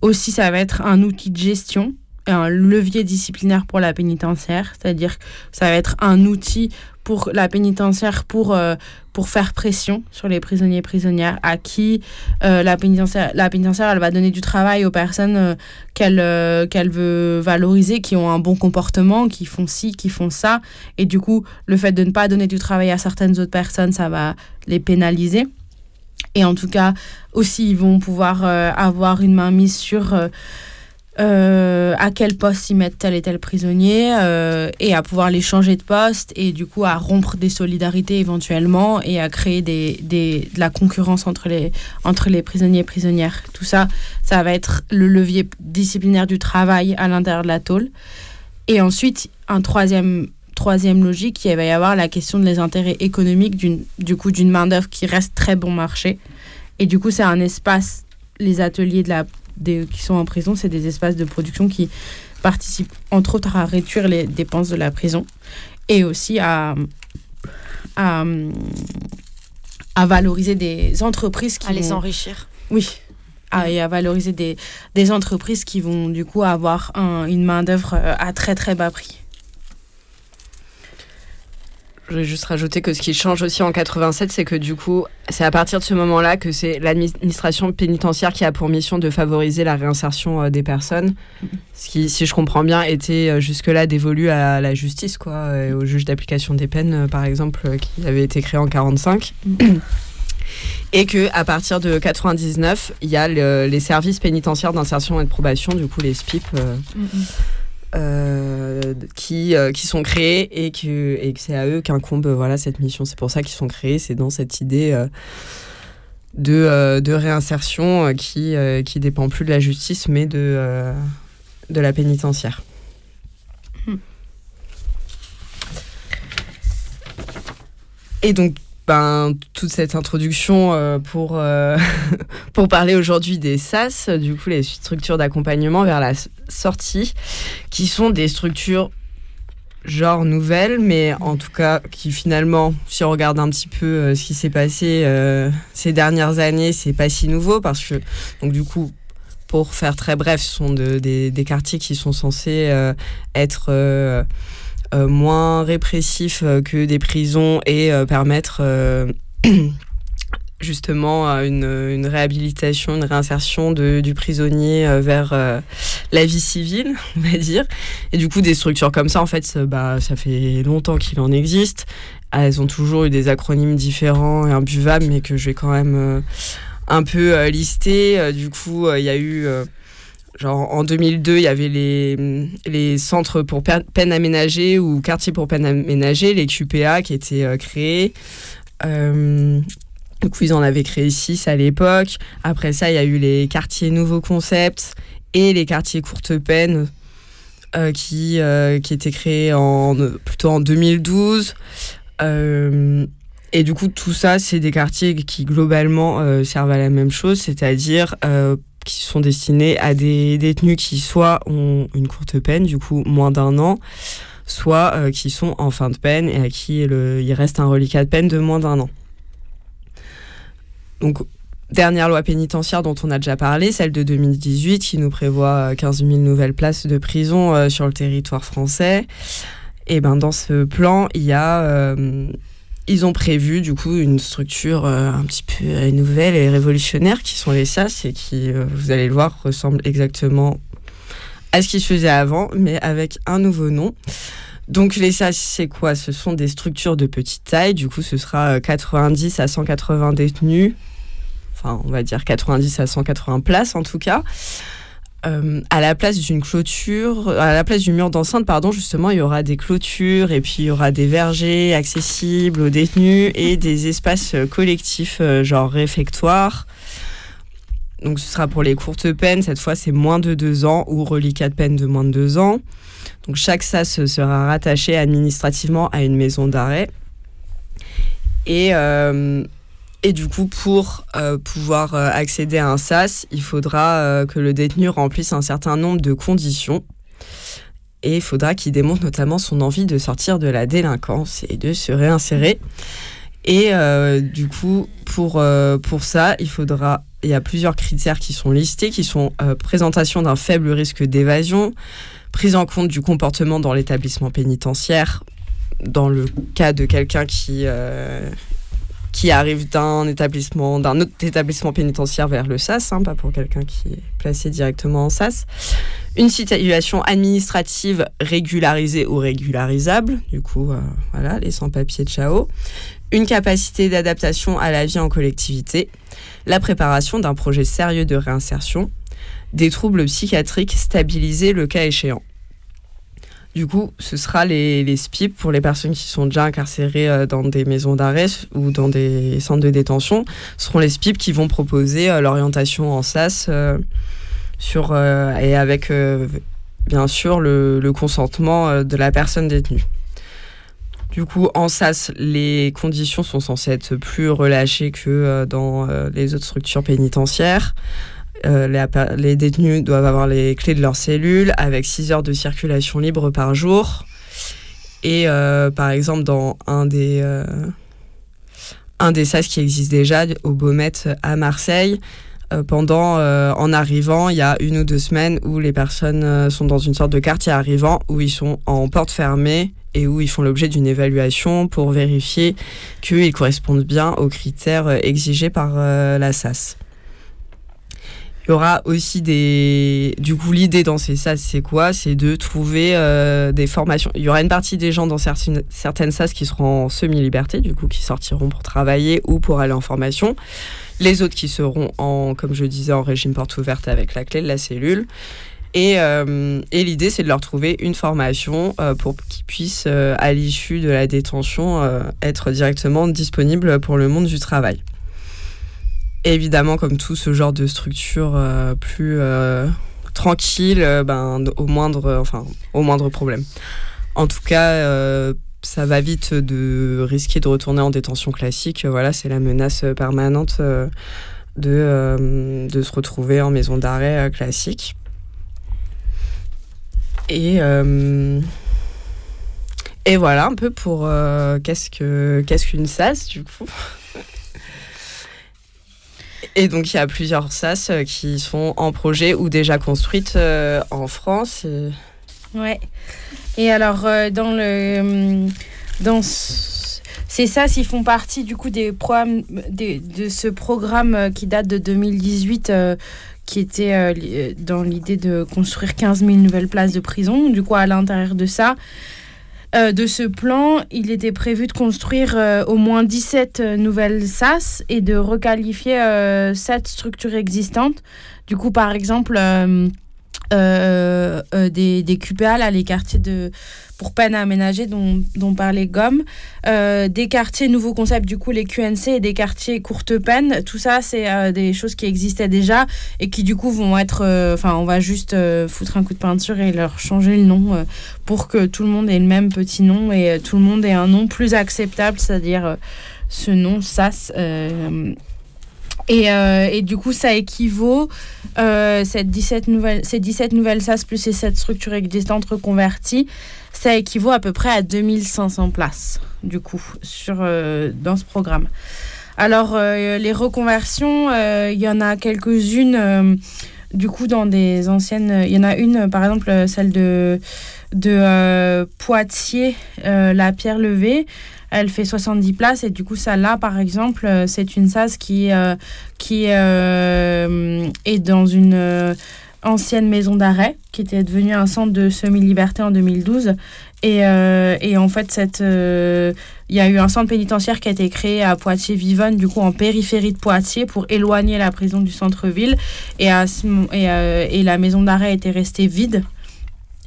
Aussi, ça va être un outil de gestion et un levier disciplinaire pour la pénitentiaire, c'est-à-dire que ça va être un outil pour la pénitentiaire pour, euh, pour faire pression sur les prisonniers et prisonnières à qui euh, la, pénitentiaire, la pénitentiaire elle va donner du travail aux personnes euh, qu'elle qu'elle veut valoriser, qui ont un bon comportement, qui font ci, qui font ça. Et du coup, le fait de ne pas donner du travail à certaines autres personnes, ça va les pénaliser. Et en tout cas, aussi, ils vont pouvoir avoir une main mise sur euh, à quel poste ils mettent tel et tel prisonnier euh, et à pouvoir les changer de poste et du coup à rompre des solidarités éventuellement et à créer des, des- de la concurrence entre les, entre les prisonniers et prisonnières. Tout ça, ça va être le levier disciplinaire du travail à l'intérieur de la tôle. Et ensuite, un troisième, troisième logique, il va y avoir la question des intérêts économiques du coup d'une main-d'œuvre qui reste très bon marché. Et du coup, c'est un espace, les ateliers de la, des, qui sont en prison, c'est des espaces de production qui participent entre autres à réduire les dépenses de la prison et aussi à, à, à valoriser des entreprises qui À les vont- enrichir. oui. À, et à valoriser des, des entreprises qui vont du coup avoir un- une main-d'œuvre euh, à très très bas prix. Je vais juste rajouter que ce qui change aussi en 87, c'est que du coup, c'est à partir de ce moment-là que c'est l'administration pénitentiaire qui a pour mission de favoriser la réinsertion euh, des personnes. Ce qui, si je comprends bien, était euh, jusque-là dévolu à la justice, quoi, euh, et au juge d'application des peines, par exemple, qui avait été créé en 45. Et que à partir de 99, il y a le- les services pénitentiaires d'insertion et de probation, du coup les SPIP, euh, euh, qui, euh, qui sont créés et que, et que c'est à eux qu'incombe voilà, cette mission. C'est pour ça qu'ils sont créés, c'est dans cette idée euh, de, de réinsertion qui, qui dépend plus de la justice mais de, de la pénitentiaire. Et donc, ben, toute cette introduction euh, pour, euh, pour parler aujourd'hui des SAS, du coup les structures d'accompagnement vers la sortie, qui sont des structures genre nouvelles, mais en tout cas qui finalement, si on regarde un petit peu euh, ce qui s'est passé ces dernières années, c'est pas si nouveau parce que donc du coup pour faire très bref, ce sont de- des, des quartiers qui sont censés être moins répressifs euh, que des prisons et euh, permettre euh, justement euh, une, réhabilitation, une réinsertion du prisonnier euh, vers euh, la vie civile, on va dire. Et du coup, des structures comme ça, en fait, bah, ça fait longtemps qu'il en existe. Elles ont toujours eu des acronymes différents et imbuvables, mais que je vais quand même euh, un peu euh, lister. Euh, du coup, euh, il y a eu... Genre en 2002, il y avait les, les centres pour peine aménagée ou quartiers pour peine aménagée, les QPA qui étaient euh, créés. Euh, du coup, ils en avaient créé six à l'époque. Après ça, il y a eu les quartiers nouveaux concepts et les quartiers courte peine euh, qui, euh, qui étaient créés en, plutôt en 2012. Euh, et du coup, tout ça, c'est des quartiers qui globalement servent à la même chose, c'est-à-dire qui sont destinés à des détenus qui soit ont une courte peine, du coup moins d'un an, soit euh, qui sont en fin de peine et à qui il reste un reliquat de peine de moins d'un an. Donc, dernière loi pénitentiaire dont on a déjà parlé, celle de 2018, qui nous prévoit euh, 15 000 nouvelles places de prison euh, sur le territoire français. Et ben dans ce plan, il y a, euh, ils ont prévu du coup une structure euh, un petit peu euh, nouvelle et révolutionnaire qui sont les SAS et qui, euh, vous allez le voir, ressemblent exactement à ce qui se faisait avant, mais avec un nouveau nom. Donc les SAS, c'est quoi? Ce sont des structures de petite taille. Du coup, ce sera euh, 90 à 180 détenus. Enfin, on va dire 90 à 180 places en tout cas. Euh, à la place d'une clôture, à la place du mur d'enceinte, pardon, justement, il y aura des clôtures et puis il y aura des vergers accessibles aux détenus et des espaces euh, collectifs, euh, genre réfectoires. Donc ce sera pour les courtes peines, cette fois c'est moins de deux ans ou reliquat de peine de moins de deux ans. Donc chaque SAS sera rattaché administrativement à une maison d'arrêt. Et, euh, et du coup, pour euh, pouvoir euh, accéder à un SAS, il faudra euh, que le détenu remplisse un certain nombre de conditions. Et il faudra qu'il démontre notamment son envie de sortir de la délinquance et de se réinsérer. Et du coup, pour, pour ça, il faudra. Il y a plusieurs critères qui sont listés, qui sont présentation d'un faible risque d'évasion, prise en compte du comportement dans l'établissement pénitentiaire, dans le cas de quelqu'un qui, qui arrive d'un établissement, d'un autre établissement pénitentiaire vers le SAS, hein, pas pour quelqu'un qui est placé directement en SAS. Une situation administrative régularisée ou régularisable, du coup, euh, voilà, les sans-papiers de Chao. Une capacité d'adaptation à la vie en collectivité. La préparation d'un projet sérieux de réinsertion. des troubles psychiatriques stabilisés le cas échéant. Du coup, ce sera les, les SPIP pour les personnes qui sont déjà incarcérées euh, dans des maisons d'arrêt ou dans des centres de détention. Ce seront les SPIP qui vont proposer euh, l'orientation en SAS euh, sur, et avec bien sûr le, le consentement de la personne détenue. Du coup, en SAS, les conditions sont censées être plus relâchées que dans les autres structures pénitentiaires. Euh, les, détenus doivent avoir les clés de leur cellule avec 6 heures de circulation libre par jour. Et euh, par exemple, dans un des, euh, un des SAS qui existe déjà, au Beaumet à Marseille, pendant, en arrivant, il y a une ou deux semaines où les personnes sont dans une sorte de quartier arrivant où ils sont en porte fermée et où ils font l'objet d'une évaluation pour vérifier qu'ils correspondent bien aux critères exigés par la SAS. Il y aura aussi des... Du coup, l'idée dans ces SAS, c'est quoi? C'est de trouver euh, des formations. Il y aura une partie des gens dans certaines, certaines SAS qui seront en semi-liberté, du coup, qui sortiront pour travailler ou pour aller en formation. Les autres qui seront en, comme je disais, en régime porte ouverte avec la clé de la cellule. Et, euh, et l'idée, c'est de leur trouver une formation euh, pour qu'ils puissent, à l'issue de la détention, être directement disponibles pour le monde du travail. Évidemment, comme tout ce genre de structure euh, plus euh, tranquille, euh, ben, au, moindre, enfin, au moindre problème. En tout cas, ça va vite de risquer de retourner en détention classique. Voilà, c'est la menace permanente de, de se retrouver en maison d'arrêt classique. Et, et voilà un peu pour qu'est-ce que qu'est-ce qu'une SAS du coup? Et donc il y a plusieurs SAS euh, qui sont en projet ou déjà construites euh, en France. et- Ouais. Et alors, euh, dans le. hum, Dans ce- ces SAS, ils font partie du coup des programmes, des- de ce programme euh, qui date de 2018, euh, qui était euh, euh, dans l'idée de construire 15 000 nouvelles places de prison. Du coup, à l'intérieur de ça, euh, de ce plan, il était prévu de construire euh, au moins 17 euh, nouvelles SAS et de requalifier euh, 7 structures existantes. Du coup, par exemple, euh, euh, des, des QPA, là, les quartiers de, pour peine à aménager dont, dont parlait Gomme, euh, des quartiers nouveaux concepts, du coup les QNC et des quartiers courte peine. Tout ça, c'est des choses qui existaient déjà et qui du coup vont être... Enfin, on va juste foutre un coup de peinture et leur changer le nom pour que tout le monde ait le même petit nom et tout le monde ait un nom plus acceptable, c'est-à-dire ce nom SAS. Euh, et, du coup, ça équivaut, euh, cette 17 nouvelles, ces 17 nouvelles SAS plus ces 7 structures existantes reconverties, ça équivaut à peu près à 2500 places, du coup, sur, euh, dans ce programme. Alors, euh, les reconversions, il y en a quelques-unes, du coup, dans des anciennes... Il y en a une, par exemple, celle de, Poitiers, la pierre levée. Elle fait 70 places et du coup, celle-là, par exemple, euh, c'est une SAS qui, euh, qui euh, est dans une ancienne maison d'arrêt qui était devenue un centre de semi-liberté en 2012. Et, en fait, il y a eu un centre pénitentiaire qui a été créé à Poitiers-Vivonne, du coup en périphérie de Poitiers, pour éloigner la prison du centre-ville. Et la maison d'arrêt était restée vide.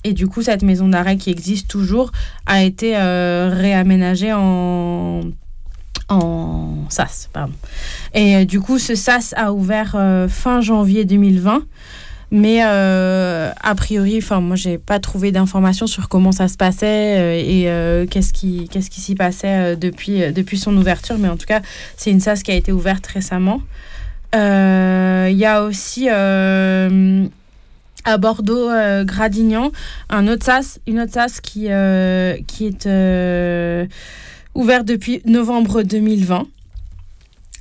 Et du coup, cette maison d'arrêt qui existe toujours a été euh, réaménagée en, en SAS. Et euh, du coup, ce SAS a ouvert euh, fin janvier 2020. Mais a priori, enfin moi j'ai pas trouvé d'informations sur comment ça se passait et qu'est-ce qui qu'est-ce qui s'y passait depuis depuis son ouverture. Mais en tout cas, c'est une SAS qui a été ouverte récemment. Il y a aussi à Bordeaux, euh, Gradignan, un autre SAS, une autre SAS qui euh, qui est euh, ouverte depuis novembre 2020.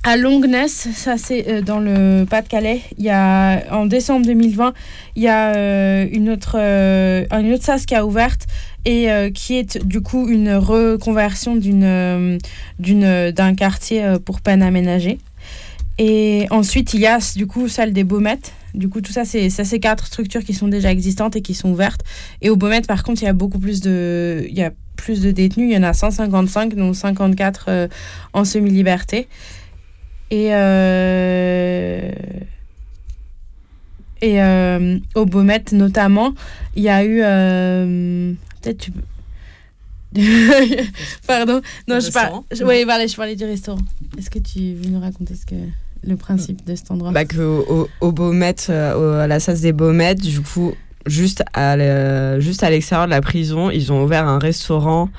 À Longness, ça c'est dans le Pas-de-Calais, il y a en décembre 2020, il y a une autre une autre SAS qui a ouverte et qui est du coup une reconversion d'un quartier pour peine aménagée. Et ensuite, il y a du coup celle des Baumettes. Du coup, tout ça, c'est ça, c'est quatre structures qui sont déjà existantes et qui sont ouvertes. Et au Baumettes, par contre, il y a beaucoup plus de il y a plus de détenus. Il y en a 155, dont 54 euh, en semi-liberté. Et, euh, Et euh, au Beaumet, notamment, il y a eu. Peut-être tu peux. Pardon. Non, je parle. Oui, voilà, je parlais du restaurant. Est-ce que tu veux nous raconter ce que le principe de cet endroit Bah que au, au Beaumet, euh, à la SAS des Beaumet, du coup, juste à le- juste à l'extérieur de la prison, ils ont ouvert un restaurant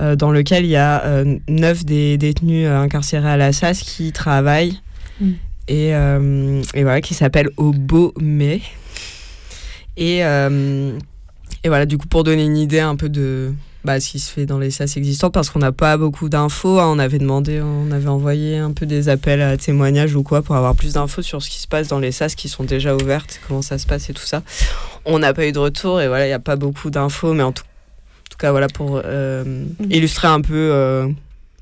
euh, dans lequel il y a euh, neuf des détenus incarcérés à la SAS qui travaillent Mm. et, et voilà qui s'appelle au Beaumet. Et et voilà, du coup, pour donner une idée un peu de bah, ce qui se fait dans les SAS existants, parce qu'on n'a pas beaucoup d'infos, hein, on avait demandé, on avait envoyé un peu des appels à témoignages ou quoi pour avoir plus d'infos sur ce qui se passe dans les SAS qui sont déjà ouvertes, comment ça se passe et tout ça. On n'a pas eu de retour et voilà, il n'y a pas beaucoup d'infos, mais en tout, en tout cas, voilà, pour euh, illustrer un peu euh,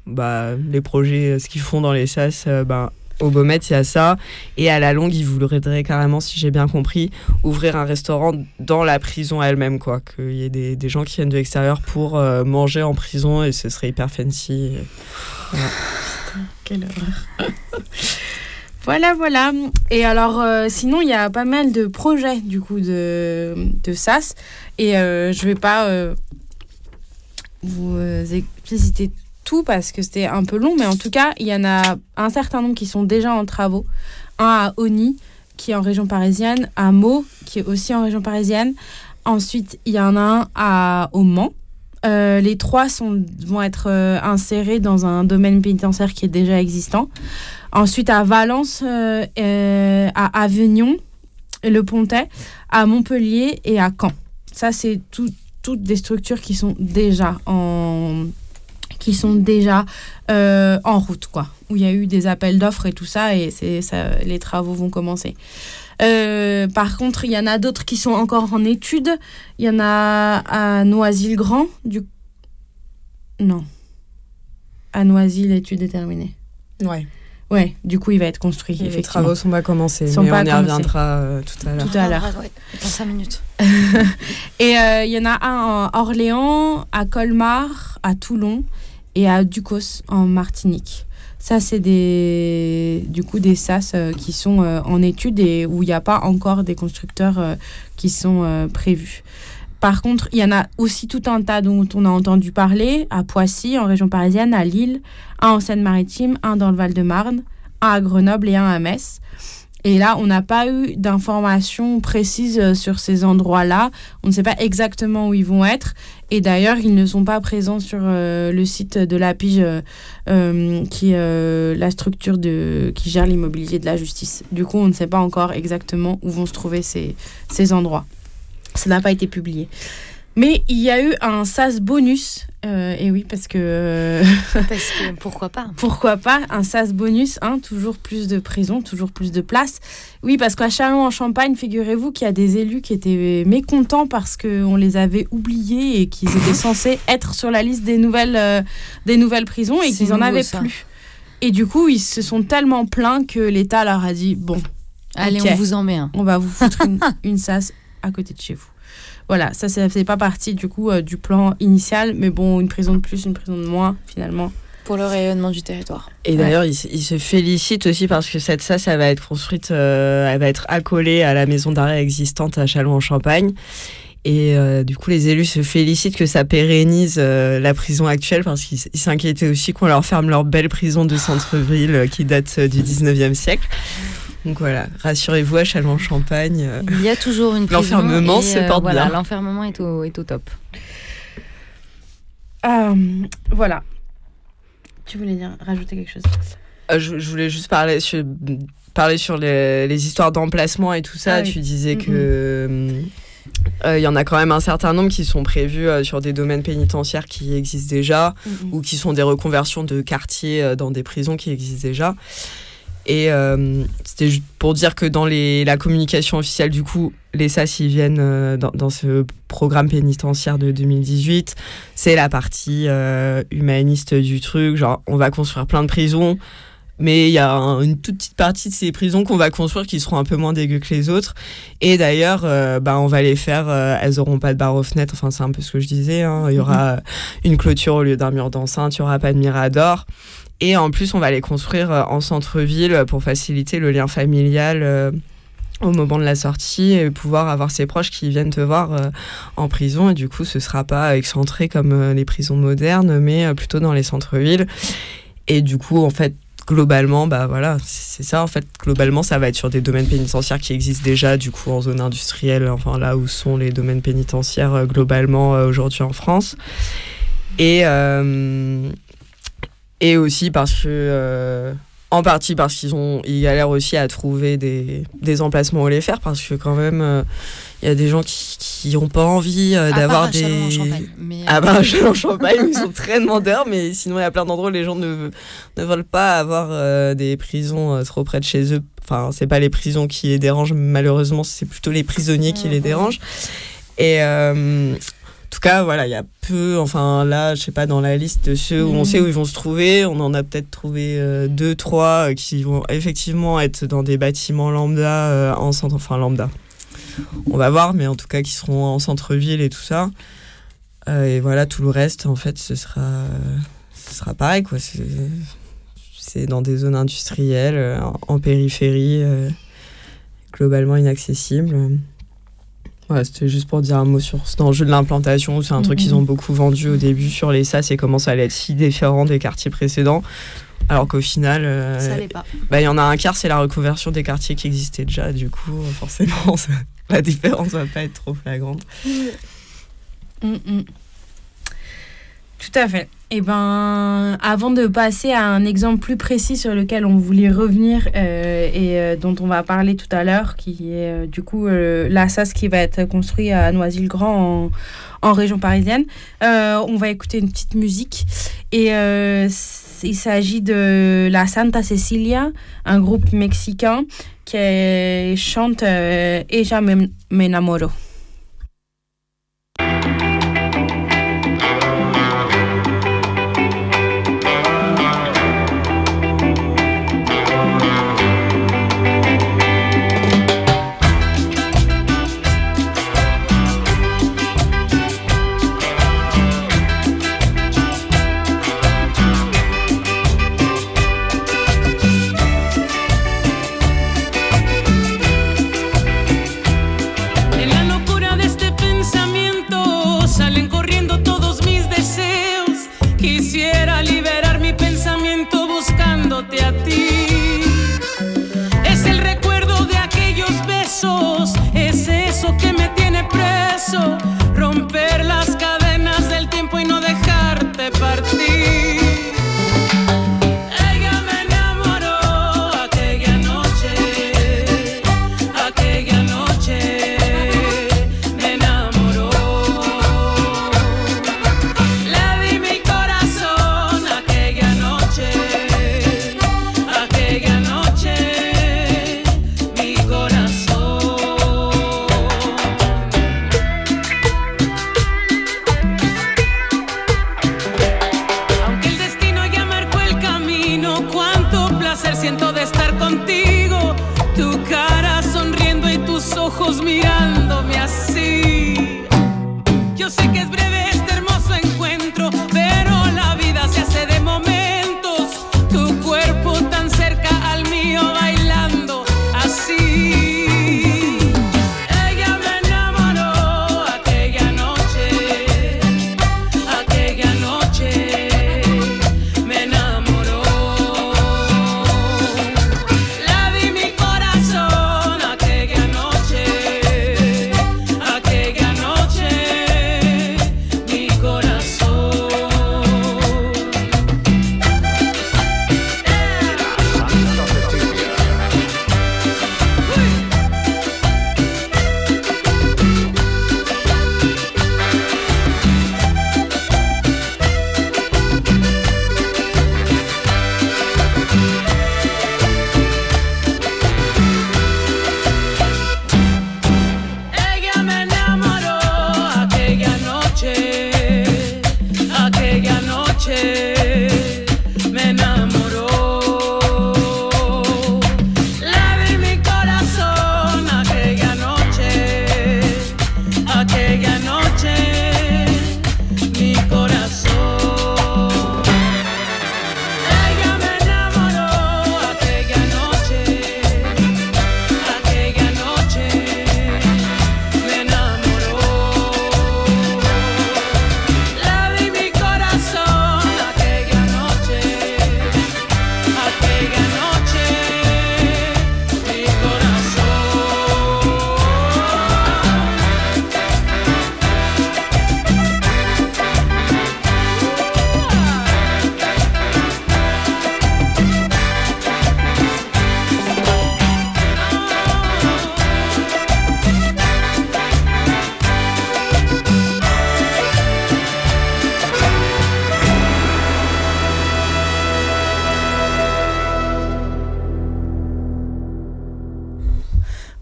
bah, les projets, euh, ce qu'ils font dans les SAS, bah, au Beaumet, il y a ça. Et à la longue, ils voudraient carrément, si j'ai bien compris, ouvrir un restaurant dans la prison elle-même, quoi. Qu'il y ait des, des gens qui viennent de l'extérieur pour euh, manger en prison et ce serait hyper fancy. Voilà. Quelle horreur. voilà, voilà. Et alors, euh, sinon, il y a pas mal de projets, du coup, de, de SAS. Et euh, je vais pas euh, vous expliciter tout parce que c'était un peu long, mais en tout cas, il y en a un certain nombre qui sont déjà en travaux. Un à Oni, qui est en région parisienne, à Meaux, qui est aussi en région parisienne. Ensuite, il y en a un à, au Mans. Euh, les trois sont, vont être euh, insérés dans un domaine pénitentiaire qui est déjà existant. Ensuite, à Valence, euh, à Avignon, Le Pontet, à Montpellier et à Caen. Ça, c'est tout- toutes des structures qui sont déjà en qui sont déjà euh, en route, quoi. Où il y a eu des appels d'offres et tout ça, et c'est ça, les travaux vont commencer. Euh, par contre, il y en a d'autres qui sont encore en études. Il y en a à Noisy-le-Grand, du... Non. À Noisy, l'étude est terminée. Ouais. Ouais, du coup, il va être construit, Les effectivement. travaux sont pas commencés, Sont mais pas on y commencés. reviendra euh, tout à l'heure. Tout à l'heure. Ouais, dans 5 minutes. Et euh, il y en a un en Orléans, à Colmar, à Toulon et à Ducos en Martinique. Ça, c'est des, du coup des SAS euh, qui sont euh, en étude et où il n'y a pas encore des constructeurs euh, qui sont prévus. Par contre, il y en a aussi tout un tas dont on a entendu parler, à Poissy, en région parisienne, à Lille, un en Seine-Maritime, un dans le Val-de-Marne, un à Grenoble et un à Metz. Et là, on n'a pas eu d'informations précises euh, sur ces endroits-là. On ne sait pas exactement où ils vont être. Et d'ailleurs, ils ne sont pas présents sur euh, le site de la Pige, euh, euh, qui est euh, la structure de, qui gère l'immobilier de la justice. Du coup, on ne sait pas encore exactement où vont se trouver ces, ces endroits. Ça n'a pas été publié. Mais il y a eu un SAS bonus. Euh, et oui, parce que. euh, Parce que pourquoi pas pourquoi pas un SAS bonus, hein, toujours plus de prison, toujours plus de place. Oui, parce qu'à Châlons-en-Champagne, figurez-vous qu'il y a des élus qui étaient mécontents parce qu'on les avait oubliés et qu'ils étaient censés être sur la liste des nouvelles, euh, des nouvelles prisons et qu'ils en nouveau, avaient ça. plus. Et du coup, ils se sont tellement plaints que l'État leur a dit bon, Allez, on vous en met un. on va vous foutre une, une SAS à côté de chez vous. Voilà, ça, ça faisait pas partie du coup euh, du plan initial, mais bon, une prison de plus, une prison de moins, finalement. Pour le rayonnement du territoire. Et d'ailleurs, il, se- il se félicite aussi parce que cette SAS, elle va être construite, euh, elle va être accolée à la maison d'arrêt existante à Châlons-en-Champagne. Et euh, du coup, les élus se félicitent que ça pérennise euh, la prison actuelle parce qu'ils s'inquiétaient aussi qu'on leur ferme leur belle prison de centre-ville euh, qui date euh, du 19e siècle. Donc voilà, rassurez-vous, à Châlons-en-Champagne. euh, Il y a toujours une prison. L'enfermement se euh, porte voilà, bien. L'enfermement est au, est au top. Euh, voilà. Tu voulais dire, rajouter quelque chose? Euh, je, je voulais juste parler sur, parler sur les, les histoires d'emplacement et tout ça. Ah oui. Tu disais Mm, que euh, il y en a quand même un certain nombre qui sont prévus euh, sur des domaines pénitentiaires qui existent déjà ou qui sont des reconversions de quartiers euh, dans des prisons qui existent déjà. Et euh, c'était juste pour dire que dans les, la communication officielle, du coup, les SAS, ils viennent euh, dans, dans ce programme pénitentiaire de 2018. C'est la partie euh, humaniste du truc. Genre, on va construire plein de prisons, mais il y a un- une toute petite partie de ces prisons qu'on va construire qui seront un peu moins dégueu que les autres. Et d'ailleurs, bah, on va les faire, elles auront pas de barre aux fenêtres. Enfin, c'est un peu ce que je disais. hein. Il y aura une clôture au lieu d'un mur d'enceinte, il y aura pas de mirador. Et en plus, on va les construire euh, en centre-ville pour faciliter le lien familial euh, au moment de la sortie et pouvoir avoir ses proches qui viennent te voir euh, en prison. Et du coup ce sera pas excentré comme les prisons modernes mais plutôt dans les centres-villes. Et du coup en fait globalement bah voilà c'est ça. En fait globalement ça va être sur des domaines pénitentiaires qui existent déjà du coup en zone industrielle enfin là où sont les domaines pénitentiaires globalement aujourd'hui en France. Et et aussi parce que en partie parce qu'ils ont, ils galèrent aussi à trouver des, des emplacements où les faire, parce que quand même, il euh, y a des gens qui n'ont pas envie euh, d'avoir des. Mais... Ah bah, en Champagne, ils sont très demandeurs, mais sinon, il y a plein d'endroits où les gens ne, ne veulent pas avoir euh, des prisons trop près de chez eux. Enfin, c'est pas les prisons qui les dérangent, malheureusement, c'est plutôt les prisonniers qui les dérangent. Et, en tout cas, voilà, il y a peu, enfin là, je sais pas, dans la liste de ceux où on sait où ils vont se trouver, on en a peut-être trouvé euh, deux, trois euh, qui vont effectivement être dans des bâtiments lambda, euh, en centre, enfin lambda. On va voir, mais en tout cas qui seront en centre-ville et tout ça. et voilà, tout le reste, en fait, ce sera, ce sera pareil, quoi. C'est dans des zones industrielles, en périphérie, globalement inaccessibles. Ouais, c'était juste pour dire un mot sur ce jeu de l'implantation. C'est un truc qu'ils ont mhm. beaucoup vendu au début sur les SAS et comment ça allait être si différent des quartiers précédents. Alors qu'au final, euh. Bah, il y en a un quart, c'est la reconversion des quartiers qui existaient déjà. Du coup, forcément, la différence va pas être trop flagrante. Mm, mm. Tout à fait. Eh ben, avant de passer à un exemple plus précis sur lequel on voulait revenir euh, et euh, dont on va parler tout à l'heure, qui est euh, du coup l'Assas qui va être construit à Noisy-le-Grand en, région parisienne, on va écouter une petite musique. Et il s'agit de la Santa Cecilia, un groupe mexicain qui chante Ella me, me enamoro. salen corriendo todos mis deseos. Quisiera liberar mi pensamiento buscándote a ti. Es el recuerdo de aquellos besos, es eso que me tiene preso.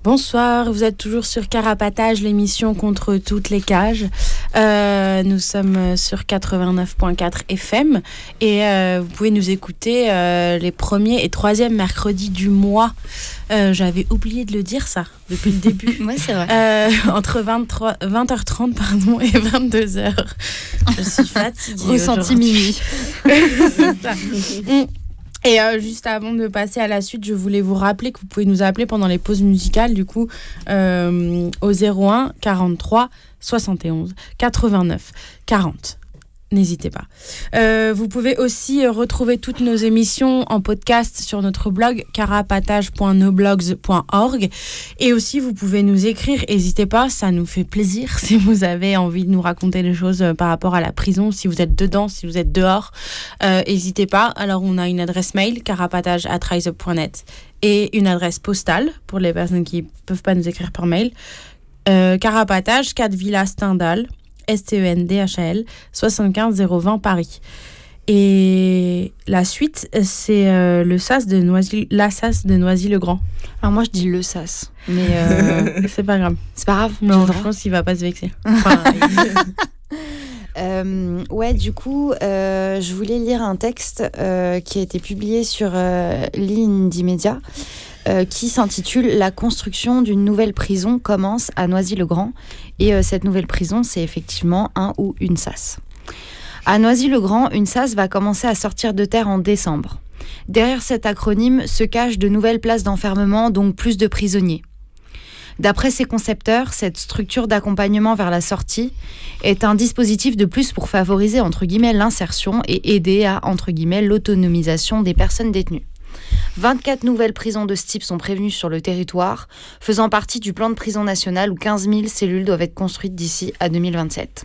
Bonsoir, vous êtes toujours sur Carapatage, l'émission contre toutes les cages. Euh, nous sommes sur 89.4 FM et euh, vous pouvez nous écouter euh, les premiers et troisièmes mercredis du mois. J'avais oublié de le dire ça depuis le début. Ouais, c'est vrai. Entre 23, 20h30 pardon, et 22h. Je suis fatiguée. Ressenti minuit. Et euh, juste avant de passer à la suite, je voulais vous rappeler que vous pouvez nous appeler pendant les pauses musicales, du coup, euh, au 01 43 71 89 40. N'hésitez pas. Euh, vous pouvez aussi euh, retrouver toutes nos émissions en podcast sur notre blog carapatage.noblogs.org. Et aussi, vous pouvez nous écrire. N'hésitez pas, ça nous fait plaisir si vous avez envie de nous raconter des choses euh, par rapport à la prison, si vous êtes dedans, si vous êtes dehors. N'hésitez pas. Alors, on a une adresse mail carapatage.net et une adresse postale pour les personnes qui peuvent pas nous écrire par mail. Euh, carapatage, 4 Villa Stendhal, S-T-E-N-D-H-A-L, 75 020 Paris. Et la suite, c'est euh, le sas de Noisy, la sas de Noisy-le-Grand. Alors moi, je dis le sas. Mais euh, c'est pas grave. C'est pas grave. Non, je pense qu'il va pas se vexer. Enfin, Euh, ouais, du coup, je voulais lire un texte qui a été publié sur euh, l'Indie Media euh, qui s'intitule La construction d'une nouvelle prison commence à Noisy-le-Grand. Et euh, cette nouvelle prison, c'est effectivement un ou une SAS. À Noisy-le-Grand, une SAS va commencer à sortir de terre en décembre. Derrière cet acronyme se cachent de nouvelles places d'enfermement, donc plus de prisonniers. D'après ses concepteurs, cette structure d'accompagnement vers la sortie est un dispositif de plus pour favoriser entre guillemets l'insertion et aider à l'autonomisation des personnes détenues. 24 nouvelles prisons de ce type sont prévenues sur le territoire, faisant partie du plan de prison national où 15 000 cellules doivent être construites d'ici à 2027.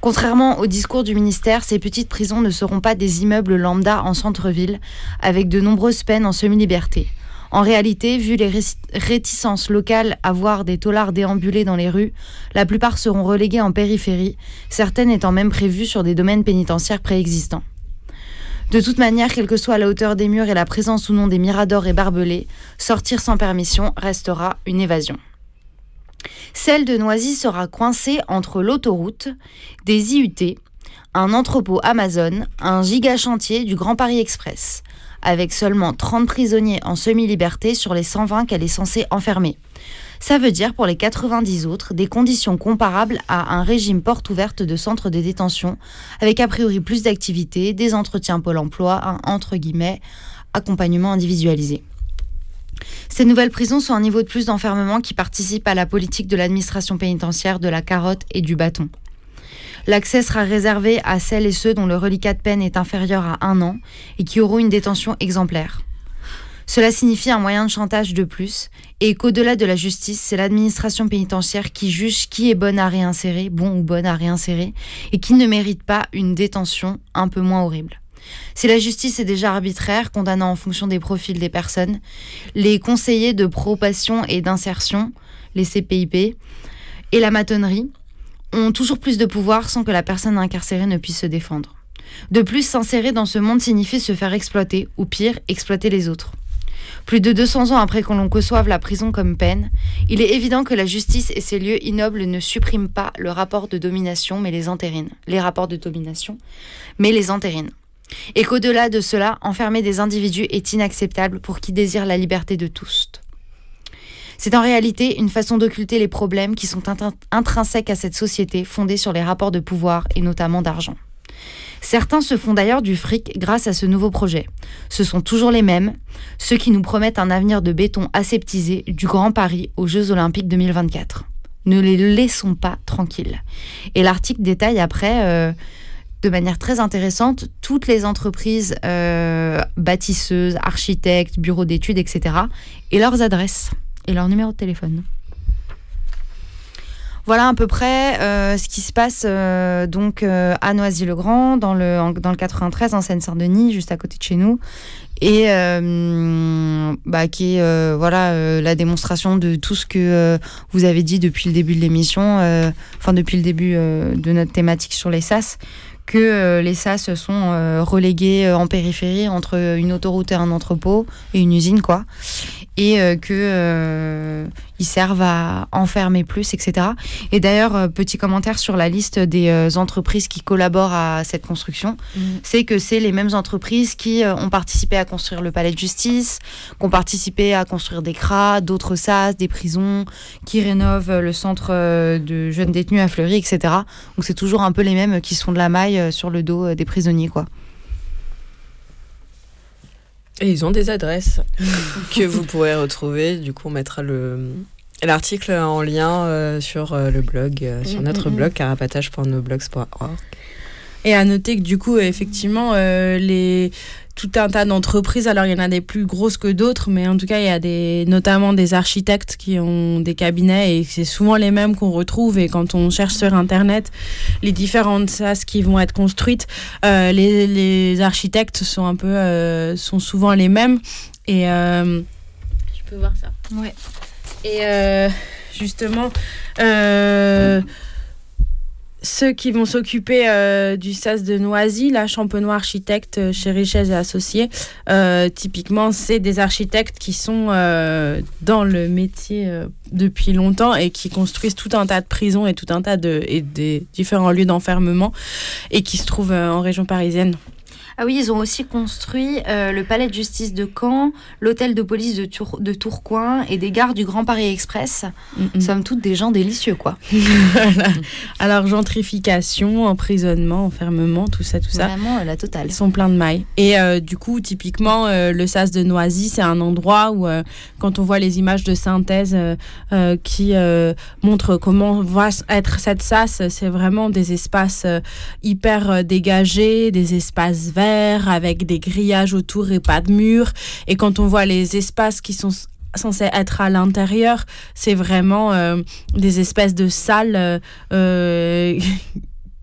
Contrairement au discours du ministère, ces petites prisons ne seront pas des immeubles lambda en centre-ville, avec de nombreuses peines en semi-liberté. En réalité, vu les ré- réticences locales à voir des taulards déambuler dans les rues, la plupart seront relégués en périphérie, certaines étant même prévues sur des domaines pénitentiaires préexistants. De toute manière, quelle que soit la hauteur des murs et la présence ou non des miradors et barbelés, sortir sans permission restera une évasion. Celle de Noisy sera coincée entre l'autoroute, des IUT, un entrepôt Amazon, un giga chantier du Grand Paris Express, avec seulement 30 prisonniers en semi-liberté sur les 120 qu'elle est censée enfermer. Ça veut dire pour les 90 autres des conditions comparables à un régime porte ouverte de centre de détention, avec a priori plus d'activités, des entretiens Pôle emploi, un entre guillemets accompagnement individualisé. Ces nouvelles prisons sont un niveau de plus d'enfermement qui participe à la politique de l'administration pénitentiaire de la carotte et du bâton. L'accès sera réservé à celles et ceux dont le reliquat de peine est inférieur à un an et qui auront une détention exemplaire. Cela signifie un moyen de chantage de plus et qu'au-delà de la justice, c'est l'administration pénitentiaire qui juge qui est bonne à réinsérer, bon ou bonne à réinsérer, et qui ne mérite pas une détention un peu moins horrible. Si la justice est déjà arbitraire, condamnant en fonction des profils des personnes, les conseillers de probation et d'insertion, les CPIP, et la matonnerie ont toujours plus de pouvoir sans que la personne incarcérée ne puisse se défendre. De plus, s'insérer dans ce monde signifie se faire exploiter, ou pire, exploiter les autres. Plus de 200 ans après qu'on l'on conçoive la prison comme peine, il est évident que la justice et ses lieux ignobles ne suppriment pas le rapport de domination, mais les entérinent. Les rapports de domination, mais les entérinent. Et qu'au-delà de cela, enfermer des individus est inacceptable pour qui désire la liberté de tous. C'est en réalité une façon d'occulter les problèmes qui sont intrin- intrinsèques à cette société fondée sur les rapports de pouvoir et notamment d'argent. Certains se font d'ailleurs du fric grâce à ce nouveau projet. Ce sont toujours les mêmes, ceux qui nous promettent un avenir de béton aseptisé du Grand Paris aux Jeux Olympiques 2024. Ne les laissons pas tranquilles. Et l'article détaille après, euh, de manière très intéressante, toutes les entreprises euh, bâtisseuses, architectes, bureaux d'études, etc. et leurs adresses et leur numéro de téléphone. Voilà à peu près euh, ce qui se passe euh, donc euh, à Noisy-le-Grand, dans le, dans le 93, en Seine-Saint-Denis, juste à côté de chez nous, et bah, qui est voilà la démonstration de tout ce que vous avez dit depuis le début de l'émission, enfin depuis le début de notre thématique sur les SAS, que les SAS sont relégués en périphérie entre une autoroute et un entrepôt et une usine quoi. et que ils servent à enfermer plus, etc. Et d'ailleurs, euh, petit commentaire sur la liste des euh, entreprises qui collaborent à cette construction, c'est que c'est les mêmes entreprises qui euh, ont participé à construire le palais de justice, qui ont participé à construire des CRA, d'autres SAS, des prisons, qui rénovent le centre de jeunes détenus à Fleury, etc. Donc c'est toujours un peu les mêmes qui se font de la maille sur le dos des prisonniers, quoi. Et ils ont des adresses que vous pourrez retrouver. Du coup, on mettra le l'article en lien euh, sur euh, le blog, euh, sur Mm, notre mm, mm. blog carapatage.noblogs.org. Et à noter que du coup, effectivement, les tout un tas d'entreprises. Alors, il y en a des plus grosses que d'autres, mais en tout cas, il y a des, notamment des architectes qui ont des cabinets et c'est souvent les mêmes qu'on retrouve. Et quand on cherche sur Internet les différentes SAS qui vont être construites, euh, les, les architectes sont un peu, euh, sont souvent les mêmes. Et euh, je peux voir ça. Ouais. Et justement, ceux qui vont s'occuper euh, du SAS de Noisy, la champenois architecte euh, chez Richesse et Associés, euh, typiquement, c'est des architectes qui sont dans le métier depuis longtemps et qui construisent tout un tas de prisons et tout un tas de et des différents lieux d'enfermement et qui se trouvent en région parisienne. Ah oui, ils ont aussi construit euh, le palais de justice de Caen, l'hôtel de police de, Tour- de Tourcoing et des gares du Grand Paris Express. Mm, Somme toute des gens délicieux, quoi. Voilà. Alors gentrification, emprisonnement, enfermement, tout ça, tout ça. Vraiment euh, la totale. Ils sont pleins de mailles. Et euh, du coup, typiquement, le sas de Noisy, c'est un endroit où, quand on voit les images de synthèse qui montrent comment va être cette sas, c'est vraiment des espaces hyper dégagés, des espaces verts avec des grillages autour et pas de murs. Et quand on voit les espaces qui sont censés être à l'intérieur, c'est vraiment euh, des espèces de salles. euh, euh,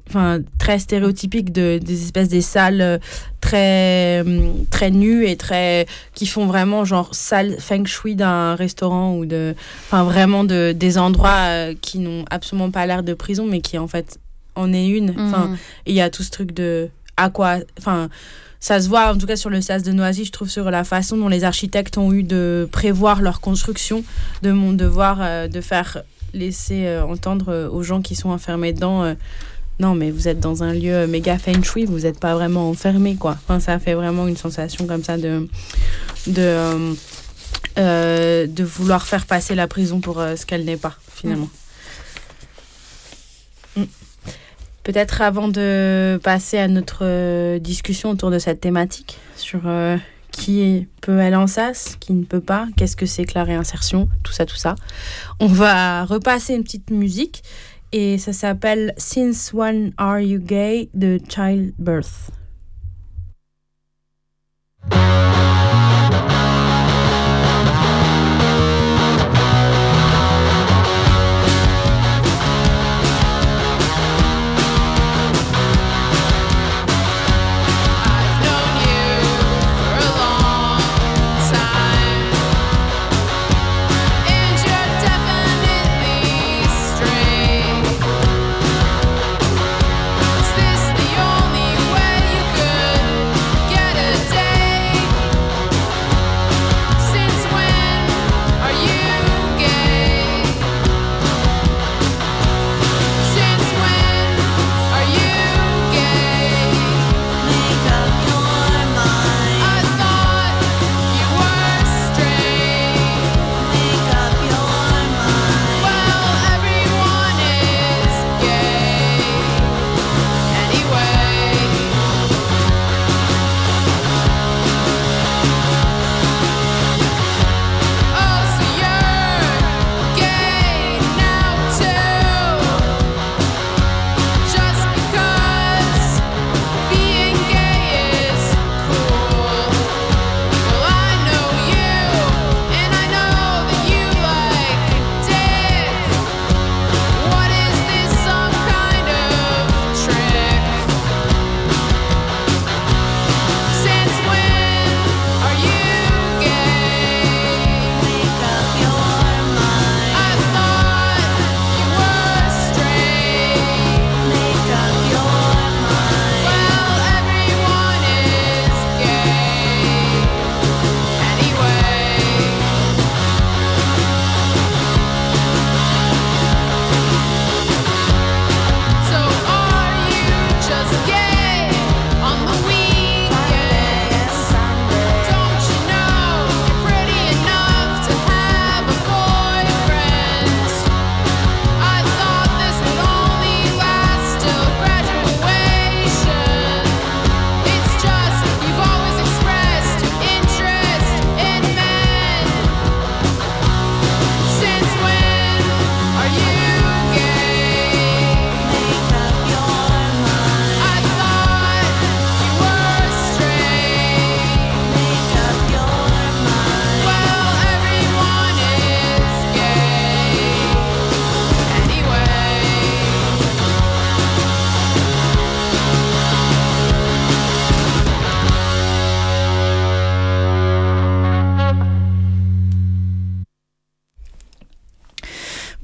enfin très stéréotypiques de des espèces des salles très hum, très nues et très qui font vraiment genre salle feng shui d'un restaurant ou de enfin vraiment de des endroits qui n'ont absolument pas l'air de prison mais qui en fait en est une enfin et il y a tout ce truc de à quoi enfin ça se voit en tout cas sur le SAS de Noisy, je trouve, sur la façon dont les architectes ont eu de prévoir leur construction, de mon devoir euh, de faire laisser euh, entendre euh, aux gens qui sont enfermés dedans. non, mais vous êtes dans un lieu méga feng shui, vous n'êtes pas vraiment enfermé, quoi. Enfin, ça fait vraiment une sensation comme ça de de de vouloir faire passer la prison pour ce qu'elle n'est pas finalement. Mm. Peut-être avant de passer à notre euh, discussion autour de cette thématique sur euh, qui peut aller en SAS, qui ne peut pas, qu'est-ce que c'est que la réinsertion, tout ça, tout ça. On va repasser une petite musique et ça s'appelle Since When Are You Gay de Childbirth.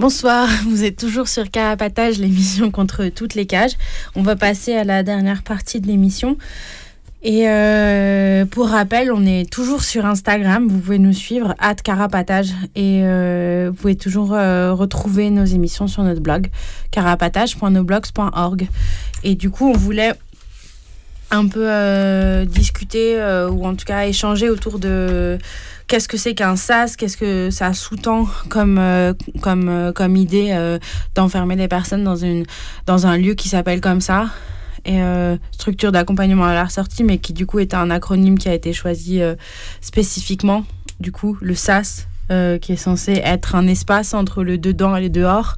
Bonsoir, vous êtes toujours sur Carapatage, l'émission contre toutes les cages. On va passer à la dernière partie de l'émission. Et euh, pour rappel, on est toujours sur Instagram. Vous pouvez nous suivre, at carapatage. Et euh, vous pouvez toujours euh, retrouver nos émissions sur notre blog, carapatage.noblogs.org. Et du coup, on voulait un peu discuter ou en tout cas échanger autour de qu'est-ce que c'est qu'un SAS, qu'est-ce que ça sous-tend comme, euh, comme, euh, comme idée euh, d'enfermer des personnes dans, une, dans un lieu qui s'appelle comme ça? Et structure d'accompagnement à la ressortie, mais qui du coup est un acronyme qui a été choisi spécifiquement. Du coup, le SAS, qui est censé être un espace entre le dedans et le dehors,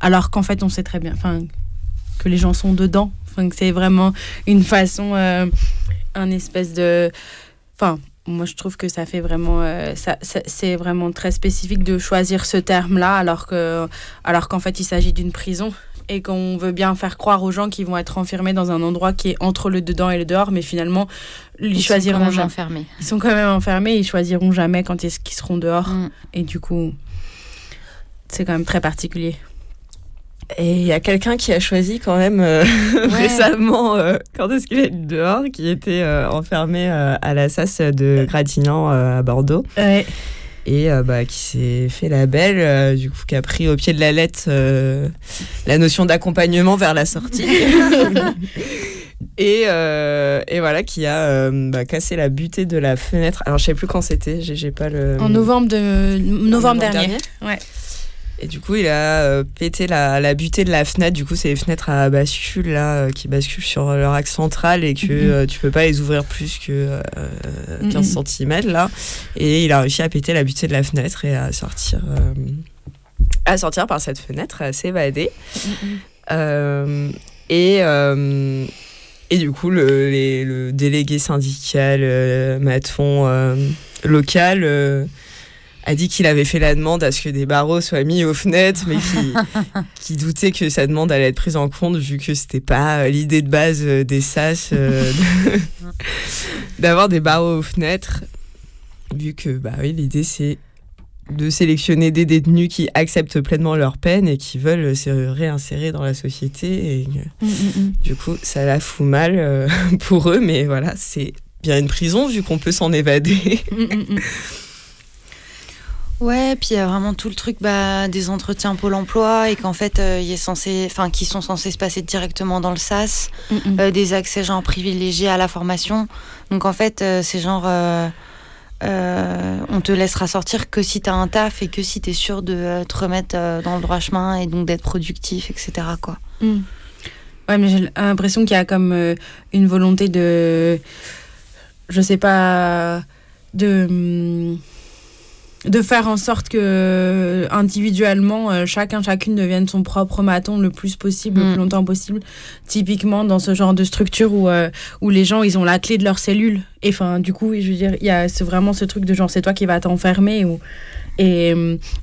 alors qu'en fait on sait très bien que les gens sont dedans. Que c'est vraiment une façon, euh, un espèce de... Enfin, moi je trouve que ça fait vraiment... euh, ça, ça- c'est vraiment très spécifique de choisir ce terme-là, alors que alors qu'en fait il s'agit d'une prison et qu'on veut bien faire croire aux gens qu'ils vont être enfermés dans un endroit qui est entre le dedans et le dehors, mais finalement, ils, Ils sont choisiront quand même jamais. enfermés. Ils sont quand même enfermés, ils choisiront jamais quand est-ce qu'ils seront dehors. Mm. Et du coup, c'est quand même très particulier. Et il y a quelqu'un qui a choisi quand même euh, récemment, euh, quand est-ce qu'il est dehors, qui était euh, enfermé euh, à la SAS de Gratignan à Bordeaux. Ouais. Et bah, qui s'est fait la belle, du coup, qui a pris au pied de la lettre la notion d'accompagnement vers la sortie. et, euh, et voilà, qui a euh, bah, cassé la butée de la fenêtre. Alors, je sais plus quand c'était, j'ai j'ai pas le. En novembre, de, novembre, novembre dernier. dernier Ouais. Et du coup, il a euh, pété la, la butée de la fenêtre. Du coup, c'est les fenêtres à bascule là, euh, qui basculent sur leur axe central et que Mhm. euh, tu peux pas les ouvrir plus que euh, Mhm. 15 cm là. Et il a réussi à péter la butée de la fenêtre et à sortir, euh, à sortir par cette fenêtre, à s'évader. Euh, et, euh, et du coup, le, les- le délégué syndical euh, Maton euh, local euh, a dit qu'il avait fait la demande à ce que des barreaux soient mis aux fenêtres, mais qui, qui doutait que sa demande allait être prise en compte vu que c'était pas euh, l'idée de base euh, des SAS euh, d'avoir des barreaux aux fenêtres. Vu que bah oui, l'idée c'est de sélectionner des détenus qui acceptent pleinement leur peine et qui veulent se réinsérer dans la société. Et que, du coup, ça la fout mal euh, pour eux, mais voilà, c'est bien une prison vu qu'on peut s'en évader. Ouais, puis il y a vraiment tout le truc bah, des entretiens Pôle emploi et qu'en fait, euh, il est censé, enfin, qui sont censés se passer directement dans le SAS, euh, des accès genre privilégiés à la formation. Donc en fait, euh, c'est genre, euh, on te laissera sortir que si t'as un taf et que si t'es sûr de te remettre dans le droit chemin et donc d'être productif, etc. Quoi. Mm. Ouais, mais j'ai l'impression qu'il y a comme une volonté de. Je sais pas. De. De faire en sorte que euh, individuellement, euh, chacun, chacune devienne son propre maton le plus possible, le Mm. plus longtemps possible. Typiquement dans ce genre de structure où, euh, où les gens, ils ont la clé de leur cellule. Et enfin, du coup, je veux dire, il y a vraiment ce truc de genre, c'est toi qui vas t'enfermer ou et,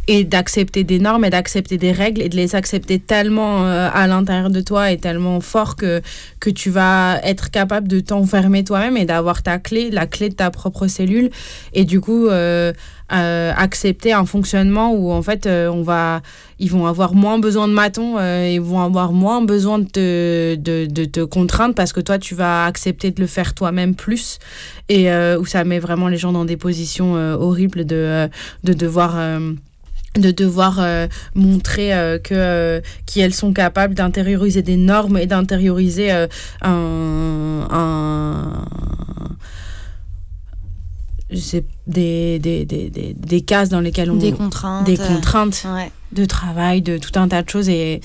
et d'accepter des normes et d'accepter des règles et de les accepter tellement euh, à l'intérieur de toi et tellement fort que, que tu vas être capable de t'enfermer toi-même et d'avoir ta clé, la clé de ta propre cellule et du coup euh, euh, accepter un fonctionnement où en fait euh, on va ils vont avoir moins besoin de matons euh, ils vont avoir moins besoin de te, de, de te contraindre parce que toi tu vas accepter de le faire toi-même plus et où ça met vraiment les gens dans des positions horribles de, de devoir de devoir euh, montrer euh, que euh, qu'elles sont capables d'intérioriser des normes et d'intérioriser euh, un, des, des, des, des, des cases dans lesquelles on Des contraintes. des contraintes ouais. de travail de tout un tas de choses et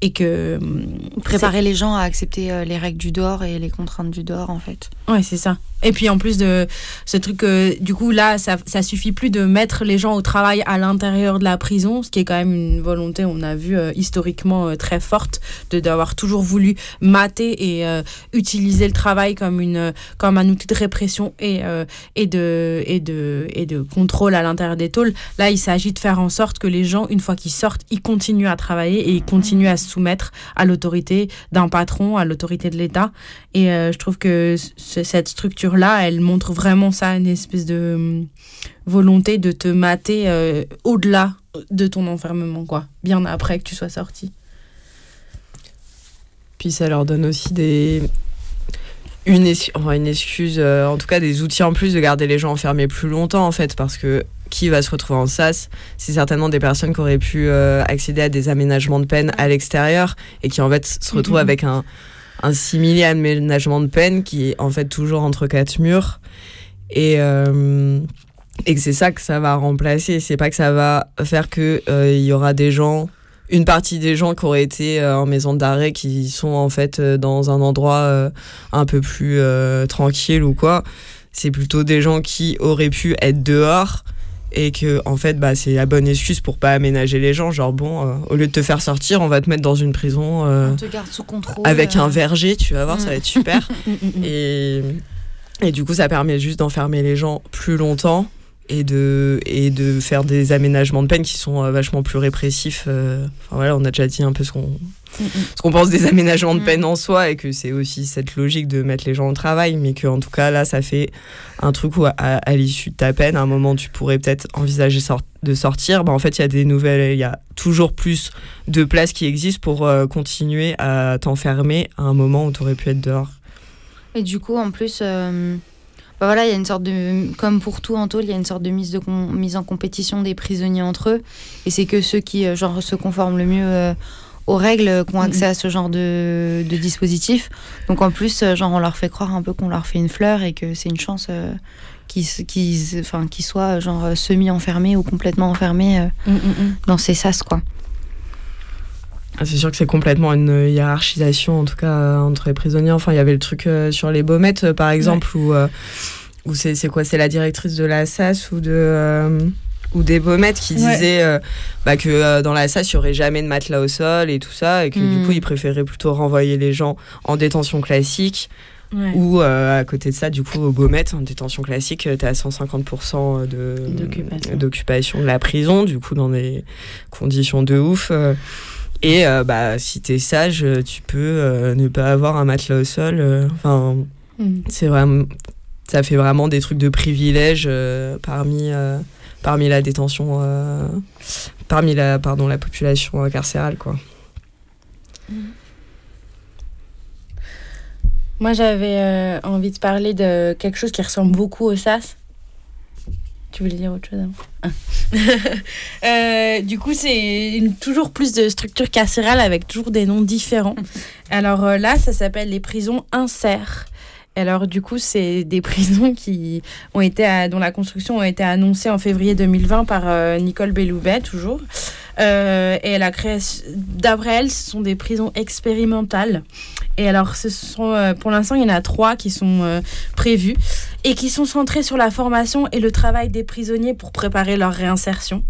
et que hum, Préparer les gens à accepter euh, les règles du dehors et les contraintes du dehors, en fait. Ouais, c'est ça. Et puis en plus de ce truc, euh, du coup, là, ça, ça suffit plus de mettre les gens au travail à l'intérieur de la prison, ce qui est quand même une volonté, on a vu euh, historiquement euh, très forte, de d'avoir toujours voulu mater et utiliser le travail comme, une, comme un outil de répression et, et, de, et, de, et de contrôle à l'intérieur des tôles. Là, il s'agit de faire en sorte que les gens, une fois qu'ils sortent, ils continuent à travailler et ils continuent à se soumettre à l'autorité d'un patron, à l'autorité de l'État. Et euh, je trouve que ce- cette structure-là, elle montre vraiment ça, une espèce de hum, volonté de te mater euh, au-delà de ton enfermement, quoi, bien après que tu sois sorti. Puis ça leur donne aussi des une, une excuse, euh, en tout cas des outils en plus de garder les gens enfermés plus longtemps en fait, parce que qui va se retrouver en SAS C'est certainement des personnes qui auraient pu euh, accéder à des aménagements de peine à l'extérieur et qui en fait se retrouvent Mhm. avec un, un simili aménagement de peine qui est en fait toujours entre quatre murs et euh, et que c'est ça que ça va remplacer. C'est pas que ça va faire que euh, il y aura des gens, une partie des gens qui auraient été euh, en maison d'arrêt qui sont en fait euh, dans un endroit euh, un peu plus euh, tranquille ou quoi. C'est plutôt des gens qui auraient pu être dehors et que en fait bah c'est la bonne excuse pour pas aménager les gens. Genre bon, euh, au lieu de te faire sortir, on va te mettre dans une prison. euh, On te garde sous contrôle. avec euh. un verger, tu vas voir, ça va être super. Et, et du coup, ça permet juste d'enfermer les gens plus longtemps et de, et de faire des aménagements de peine qui sont euh, vachement plus répressifs. euh. Enfin, voilà, on a déjà dit un peu ce qu'on ce qu'on pense des aménagements de peine en soi et que c'est aussi cette logique de mettre les gens au travail, mais que en tout cas là, ça fait un truc où à, à l'issue de ta peine, à un moment, tu pourrais peut-être envisager sort- de sortir. Bah, en fait, il y a des nouvelles, il y a toujours plus de places qui existent pour euh, continuer à t'enfermer à un moment où tu aurais pu être dehors. Et du coup, en plus, euh, bah voilà, il y a une sorte de. Comme pour tout en tôle, il y a une sorte de mise, de com- mise en compétition des prisonniers entre eux. Et c'est que ceux qui euh, genre, se conforment le mieux euh, aux règles, qui ont accès à ce genre de, de dispositif. Donc en plus, euh, genre, on leur fait croire un peu qu'on leur fait une fleur et que c'est une chance euh, qu'ils qu'ils qu'ils soient genre, semi-enfermés ou complètement enfermés euh, dans ces sas, quoi. Ah, C'est sûr que c'est complètement une hiérarchisation, en tout cas, euh, entre les prisonniers. Enfin, il y avait le truc euh, sur les baumettes, euh, par exemple, où, euh, où c'est quoi C'est la directrice de la SAS ou de. euh, ou des baumettes qui Ouais. disaient euh, bah, que euh, dans la SAS, il n'y aurait jamais de matelas au sol et tout ça, et que Mm. du coup, ils préféraient plutôt renvoyer les gens en détention classique. Ouais. Ou euh, à côté de ça, du coup, au Baumettes, en détention classique, tu à 150% de- D'occupation. d'occupation de la prison, du coup, dans des conditions de ouf. euh. Et euh, bah, si t'es sage, euh, tu peux euh, ne pas avoir un matelas au sol. euh. Enfin, Mm. c'est vraiment, ça fait vraiment des trucs de privilège parmi, parmi la détention, parmi la, pardon, la population carcérale, quoi. Moi, j'avais envie de parler de quelque chose qui ressemble beaucoup au SAS. Tu voulais dire autre chose avant Ah. Euh, Du coup, c'est toujours plus de structures carcérales avec toujours des noms différents. Alors euh, là, ça s'appelle les prisons inserts. Alors du coup, c'est des prisons qui ont été à- dont la construction a été annoncée en février 2020 par euh, Nicole Belloubet, toujours. Euh, et la création, d'après elle, ce sont des prisons expérimentales. Et alors, ce sont, euh, pour l'instant, il y en a trois qui sont euh, prévues et qui sont centrées sur la formation et le travail des prisonniers pour préparer leur réinsertion.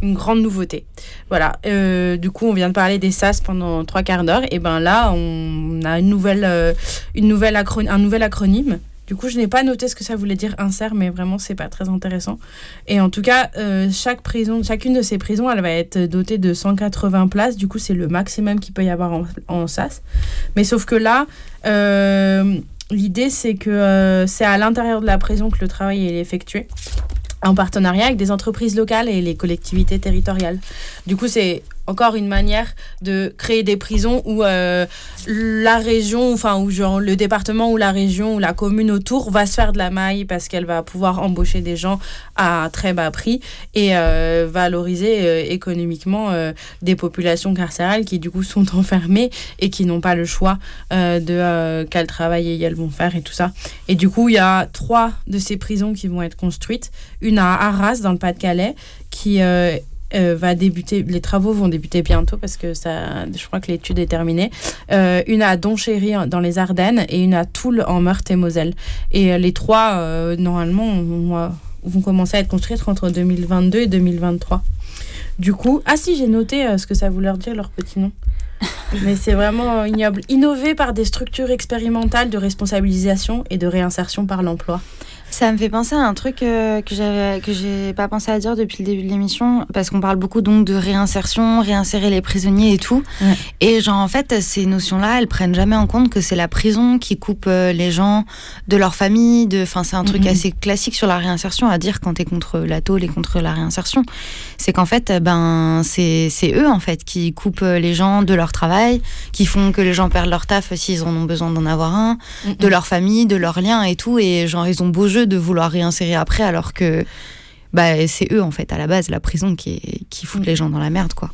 Une grande nouveauté. Voilà. Euh, du coup, on vient de parler des SAS pendant trois quarts d'heure. Et ben là, on a une nouvelle, une nouvelle un nouvel acronyme. Du coup, je n'ai pas noté ce que ça voulait dire insert, mais vraiment, c'est pas très intéressant. Et en tout cas, euh, chaque prison, chacune de ces prisons, elle va être dotée de 180 places. Du coup, c'est le maximum qu'il peut y avoir en, SAS. Mais sauf que là, euh, l'idée, c'est que euh, c'est à l'intérieur de la prison que le travail est effectué en partenariat avec des entreprises locales et les collectivités territoriales. Du coup, c'est encore une manière de créer des prisons où euh, la région, enfin, où genre le département ou la région ou la commune autour va se faire de la maille parce qu'elle va pouvoir embaucher des gens à très bas prix et euh, valoriser euh, économiquement des populations carcérales qui du coup sont enfermées et qui n'ont pas le choix de quel travail elles vont faire et tout ça. Et du coup, il y a trois de ces prisons qui vont être construites. Une à Arras, dans le Pas-de-Calais, qui euh, va débuter, les travaux vont débuter bientôt parce que ça, je crois que l'étude est terminée. Euh, une à Donchéry dans les Ardennes et une à Toul en Meurthe-et-Moselle. Et euh, les trois, normalement, vont, vont commencer à être construites entre 2022 et 2023. Du coup, ah si, j'ai noté ce que ça voulait leur dire, leur petit nom. Mais c'est vraiment ignoble. Innover par des structures expérimentales de responsabilisation et de réinsertion par l'emploi. Ça me fait penser à un truc euh, que j'avais que j'ai pas pensé à dire depuis le début de l'émission parce qu'on parle beaucoup donc de réinsertion, réinsérer les prisonniers et tout. Ouais. Et genre en fait ces notions-là, elles prennent jamais en compte que c'est la prison qui coupe euh, les gens de leur famille, de enfin c'est un truc Mhm. assez classique sur la réinsertion à dire quand t'es contre la tôle et contre la réinsertion. C'est qu'en fait ben c'est c'est eux en fait qui coupent euh, les gens de leur travail, qui font que les gens perdent leur taf s'ils en ont besoin d'en avoir un de leur famille, de leurs liens et tout. Et genre, ils ont beau jeu de vouloir réinsérer après, alors que bah, c'est eux, en fait, à la base, la prison qui, est, qui foutent les gens dans la merde, quoi.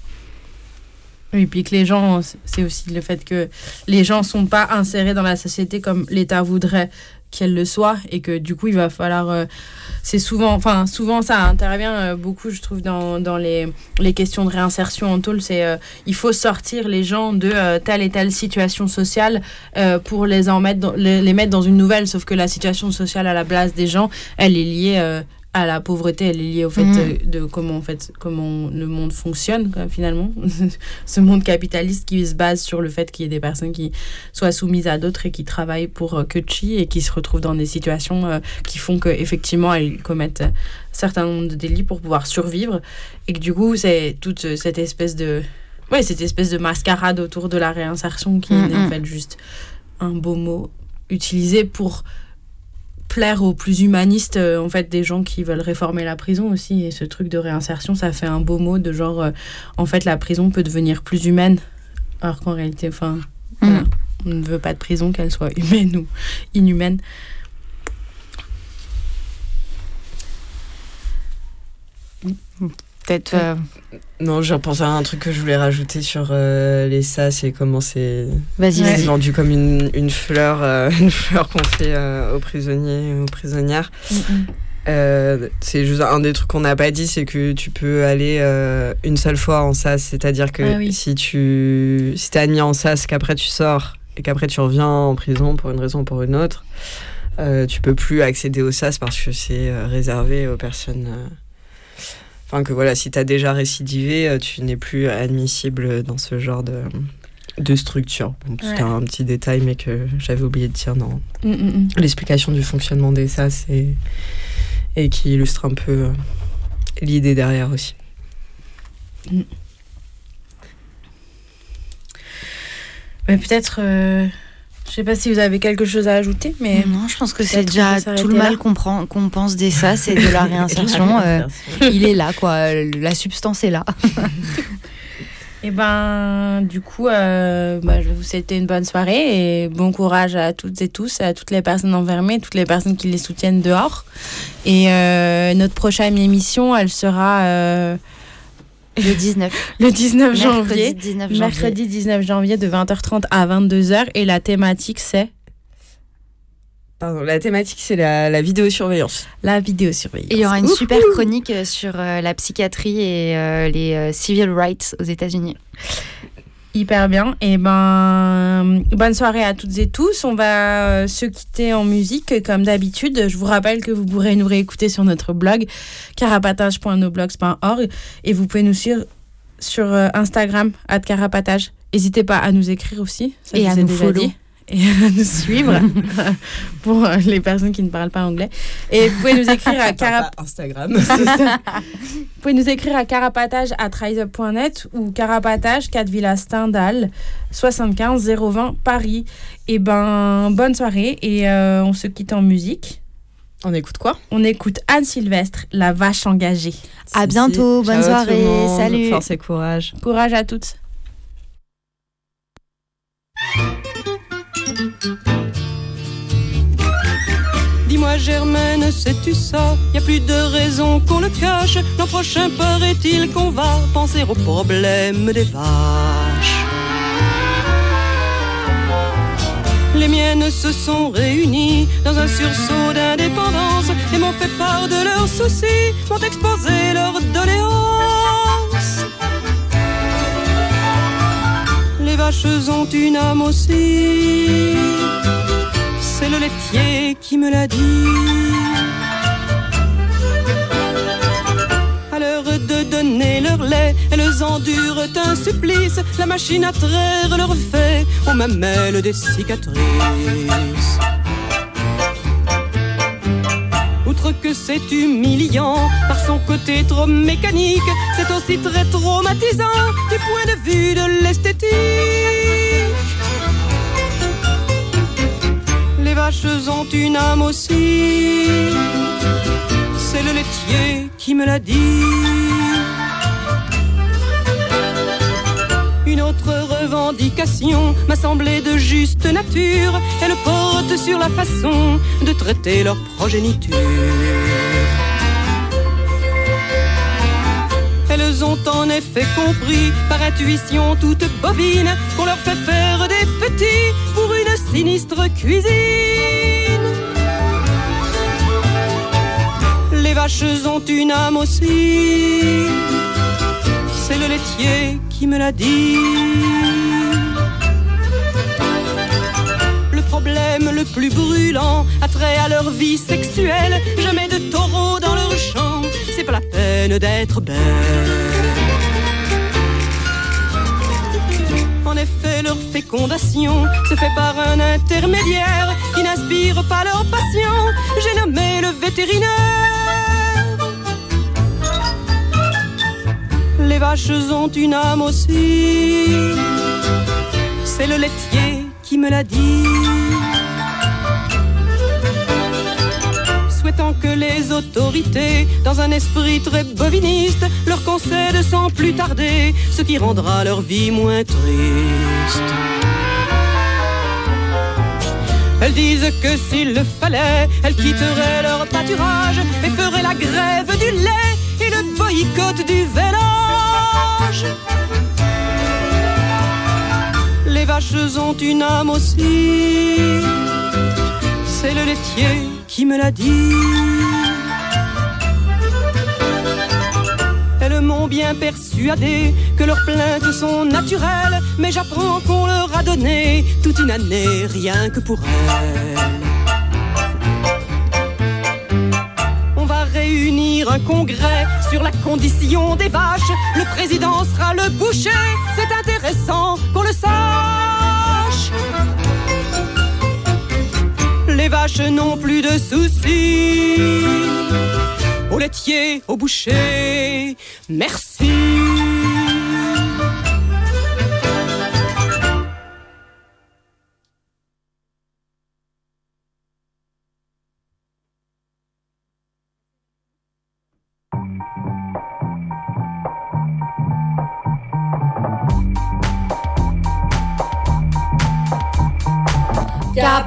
Oui, puis que les gens, c'est aussi le fait que les gens sont pas insérés dans la société comme l'État voudrait qu'elle le soit et que du coup il va falloir euh, c'est souvent enfin souvent ça intervient euh, beaucoup je trouve dans, dans les, les questions de réinsertion en tôle c'est euh, il faut sortir les gens de euh, telle et telle situation sociale pour les en mettre dans- les, mettre dans une nouvelle. Sauf que la situation sociale à la base des gens elle est liée à la pauvreté, elle est liée au fait euh, de comment en fait comment le monde fonctionne quoi, finalement, ce monde capitaliste qui se base sur le fait qu'il y ait des personnes qui soient soumises à d'autres et qui travaillent pour euh, que chi et qui se retrouvent dans des situations euh, qui font que effectivement elles commettent un certain nombre de délits pour pouvoir survivre. Et que du coup c'est toute euh, cette espèce de ouais cette espèce de mascarade autour de la réinsertion qui est en Mhm. fait juste un beau mot utilisé pour plaire aux plus humanistes, euh, en fait, des gens qui veulent réformer la prison aussi. Et ce truc de réinsertion, ça fait un beau mot de genre, euh, en fait, la prison peut devenir plus humaine. Alors qu'en réalité, enfin, voilà, on ne veut pas de prison, qu'elle soit humaine ou inhumaine. Peut-être. euh, Non, j'ai repensé à un truc que je voulais rajouter sur euh, les sas et comment c'est Vas-y, c'est vas-y. vendu comme une, une fleur, euh, une fleur qu'on fait euh, aux prisonniers et aux prisonnières. Euh, c'est juste un des trucs qu'on n'a pas dit, c'est que tu peux aller euh, une seule fois en sas, c'est-à-dire que Ah oui. si tu si t'es admis en sas, qu'après tu sors et qu'après tu reviens en prison pour une raison ou pour une autre, euh, tu peux plus accéder au sas parce que c'est euh, réservé aux personnes. Enfin que voilà, si t'as déjà récidivé, euh, tu n'es plus admissible dans ce genre de de structure. Bon, C'était un petit détail, mais que j'avais oublié de dire dans Mm, mm, mm. l'explication du fonctionnement des SAS et, et qui illustre un peu euh, l'idée derrière aussi. Mais peut-être, euh, je sais pas si vous avez quelque chose à ajouter, mais Non, je pense que c'est déjà tout le mal qu'on prend- qu'on pense des sas et de la réinsertion. euh, il est là, quoi. La substance est là. Et ben, du coup, euh, bah, je vais vous souhaiter une bonne soirée et bon courage à toutes et tous, à toutes les personnes enfermées, toutes les personnes qui les soutiennent dehors. Et euh, notre prochaine émission, elle sera Le 19. le 19 Mercredi janvier. 19 janvier. Mercredi 19 janvier de 20h30 à 22h. Et la thématique, c'est? Pardon, la thématique, c'est la, la vidéosurveillance. la vidéosurveillance. Et il y aura une Ouhou. super chronique euh, sur euh, la psychiatrie et euh, les euh, civil rights aux États-Unis. Hyper bien. Et ben, bonne soirée à toutes et tous. On va euh, se quitter en musique comme d'habitude. Je vous rappelle que vous pourrez nous réécouter sur notre blog carapatage.noblogs.org et vous pouvez nous suivre sur euh, Instagram @carapatage. N'hésitez pas à nous écrire aussi. Ça, Et à nous follow. dit. Et à nous suivre pour euh, les personnes qui ne parlent pas anglais. Et vous pouvez nous écrire à carap Instagram. Vous pouvez nous écrire à carapatage à riseup.net ou carapatage 4 Villa Stendhal 75 020 Paris. Et ben, bonne soirée et euh, on se quitte en musique. On écoute quoi? On écoute Anne Sylvestre, la vache engagée. À bientôt, bonne Ciao tout le soirée, monde, salut. Force et courage. Courage à toutes. Dis-moi Germaine, sais-tu ça? Y a plus de raison qu'on le cache. L'an prochain paraît-il qu'on va penser au problème des vaches. Les miennes se sont réunies dans un sursaut d'indépendance et m'ont fait part de leurs soucis, m'ont exposé leurs doléances. Vaches ont une âme aussi, c'est le laitier qui me l'a dit. À l'heure de donner leur lait, elles endurent un supplice. La machine à traire leur fait aux mamelles des cicatrices. Que c'est humiliant par son côté trop mécanique. C'est aussi très traumatisant du point de vue de l'esthétique. Les vaches ont une âme aussi. C'est le laitier qui me l'a dit. Une autre revendication m'a semblé de juste nature. Elle porte sur la façon de traiter leur progéniture. Elles ont en effet compris par intuition toute bobine qu'on leur fait faire des petits pour une sinistre cuisine. Les vaches ont une âme aussi. C'est le laitier qui me l'a dit. Le problème le plus brûlant a trait à leur vie sexuelle. Jamais de taureaux dans leur champ, c'est pas la peine d'être belle. En effet, leur fécondation se fait par un intermédiaire qui n'inspire pas leur passion. J'ai nommé le vétérinaire. Vaches ont une âme aussi. C'est le laitier qui me l'a dit. Souhaitant que les autorités, dans un esprit très boviniste, leur concèdent sans plus tarder ce qui rendra leur vie moins triste. Elles disent que s'il le fallait, elles quitteraient leur pâturage et feraient la grève du lait boycott du vélage. Les vaches ont une âme aussi. C'est le laitier qui me l'a dit. Elles m'ont bien persuadé que leurs plaintes sont naturelles, mais j'apprends qu'on leur a donné toute une année rien que pour elles. Un congrès sur la condition des vaches. Le président sera le boucher, c'est intéressant qu'on le sache. Les vaches n'ont plus de soucis. Au laitier, au boucher, merci.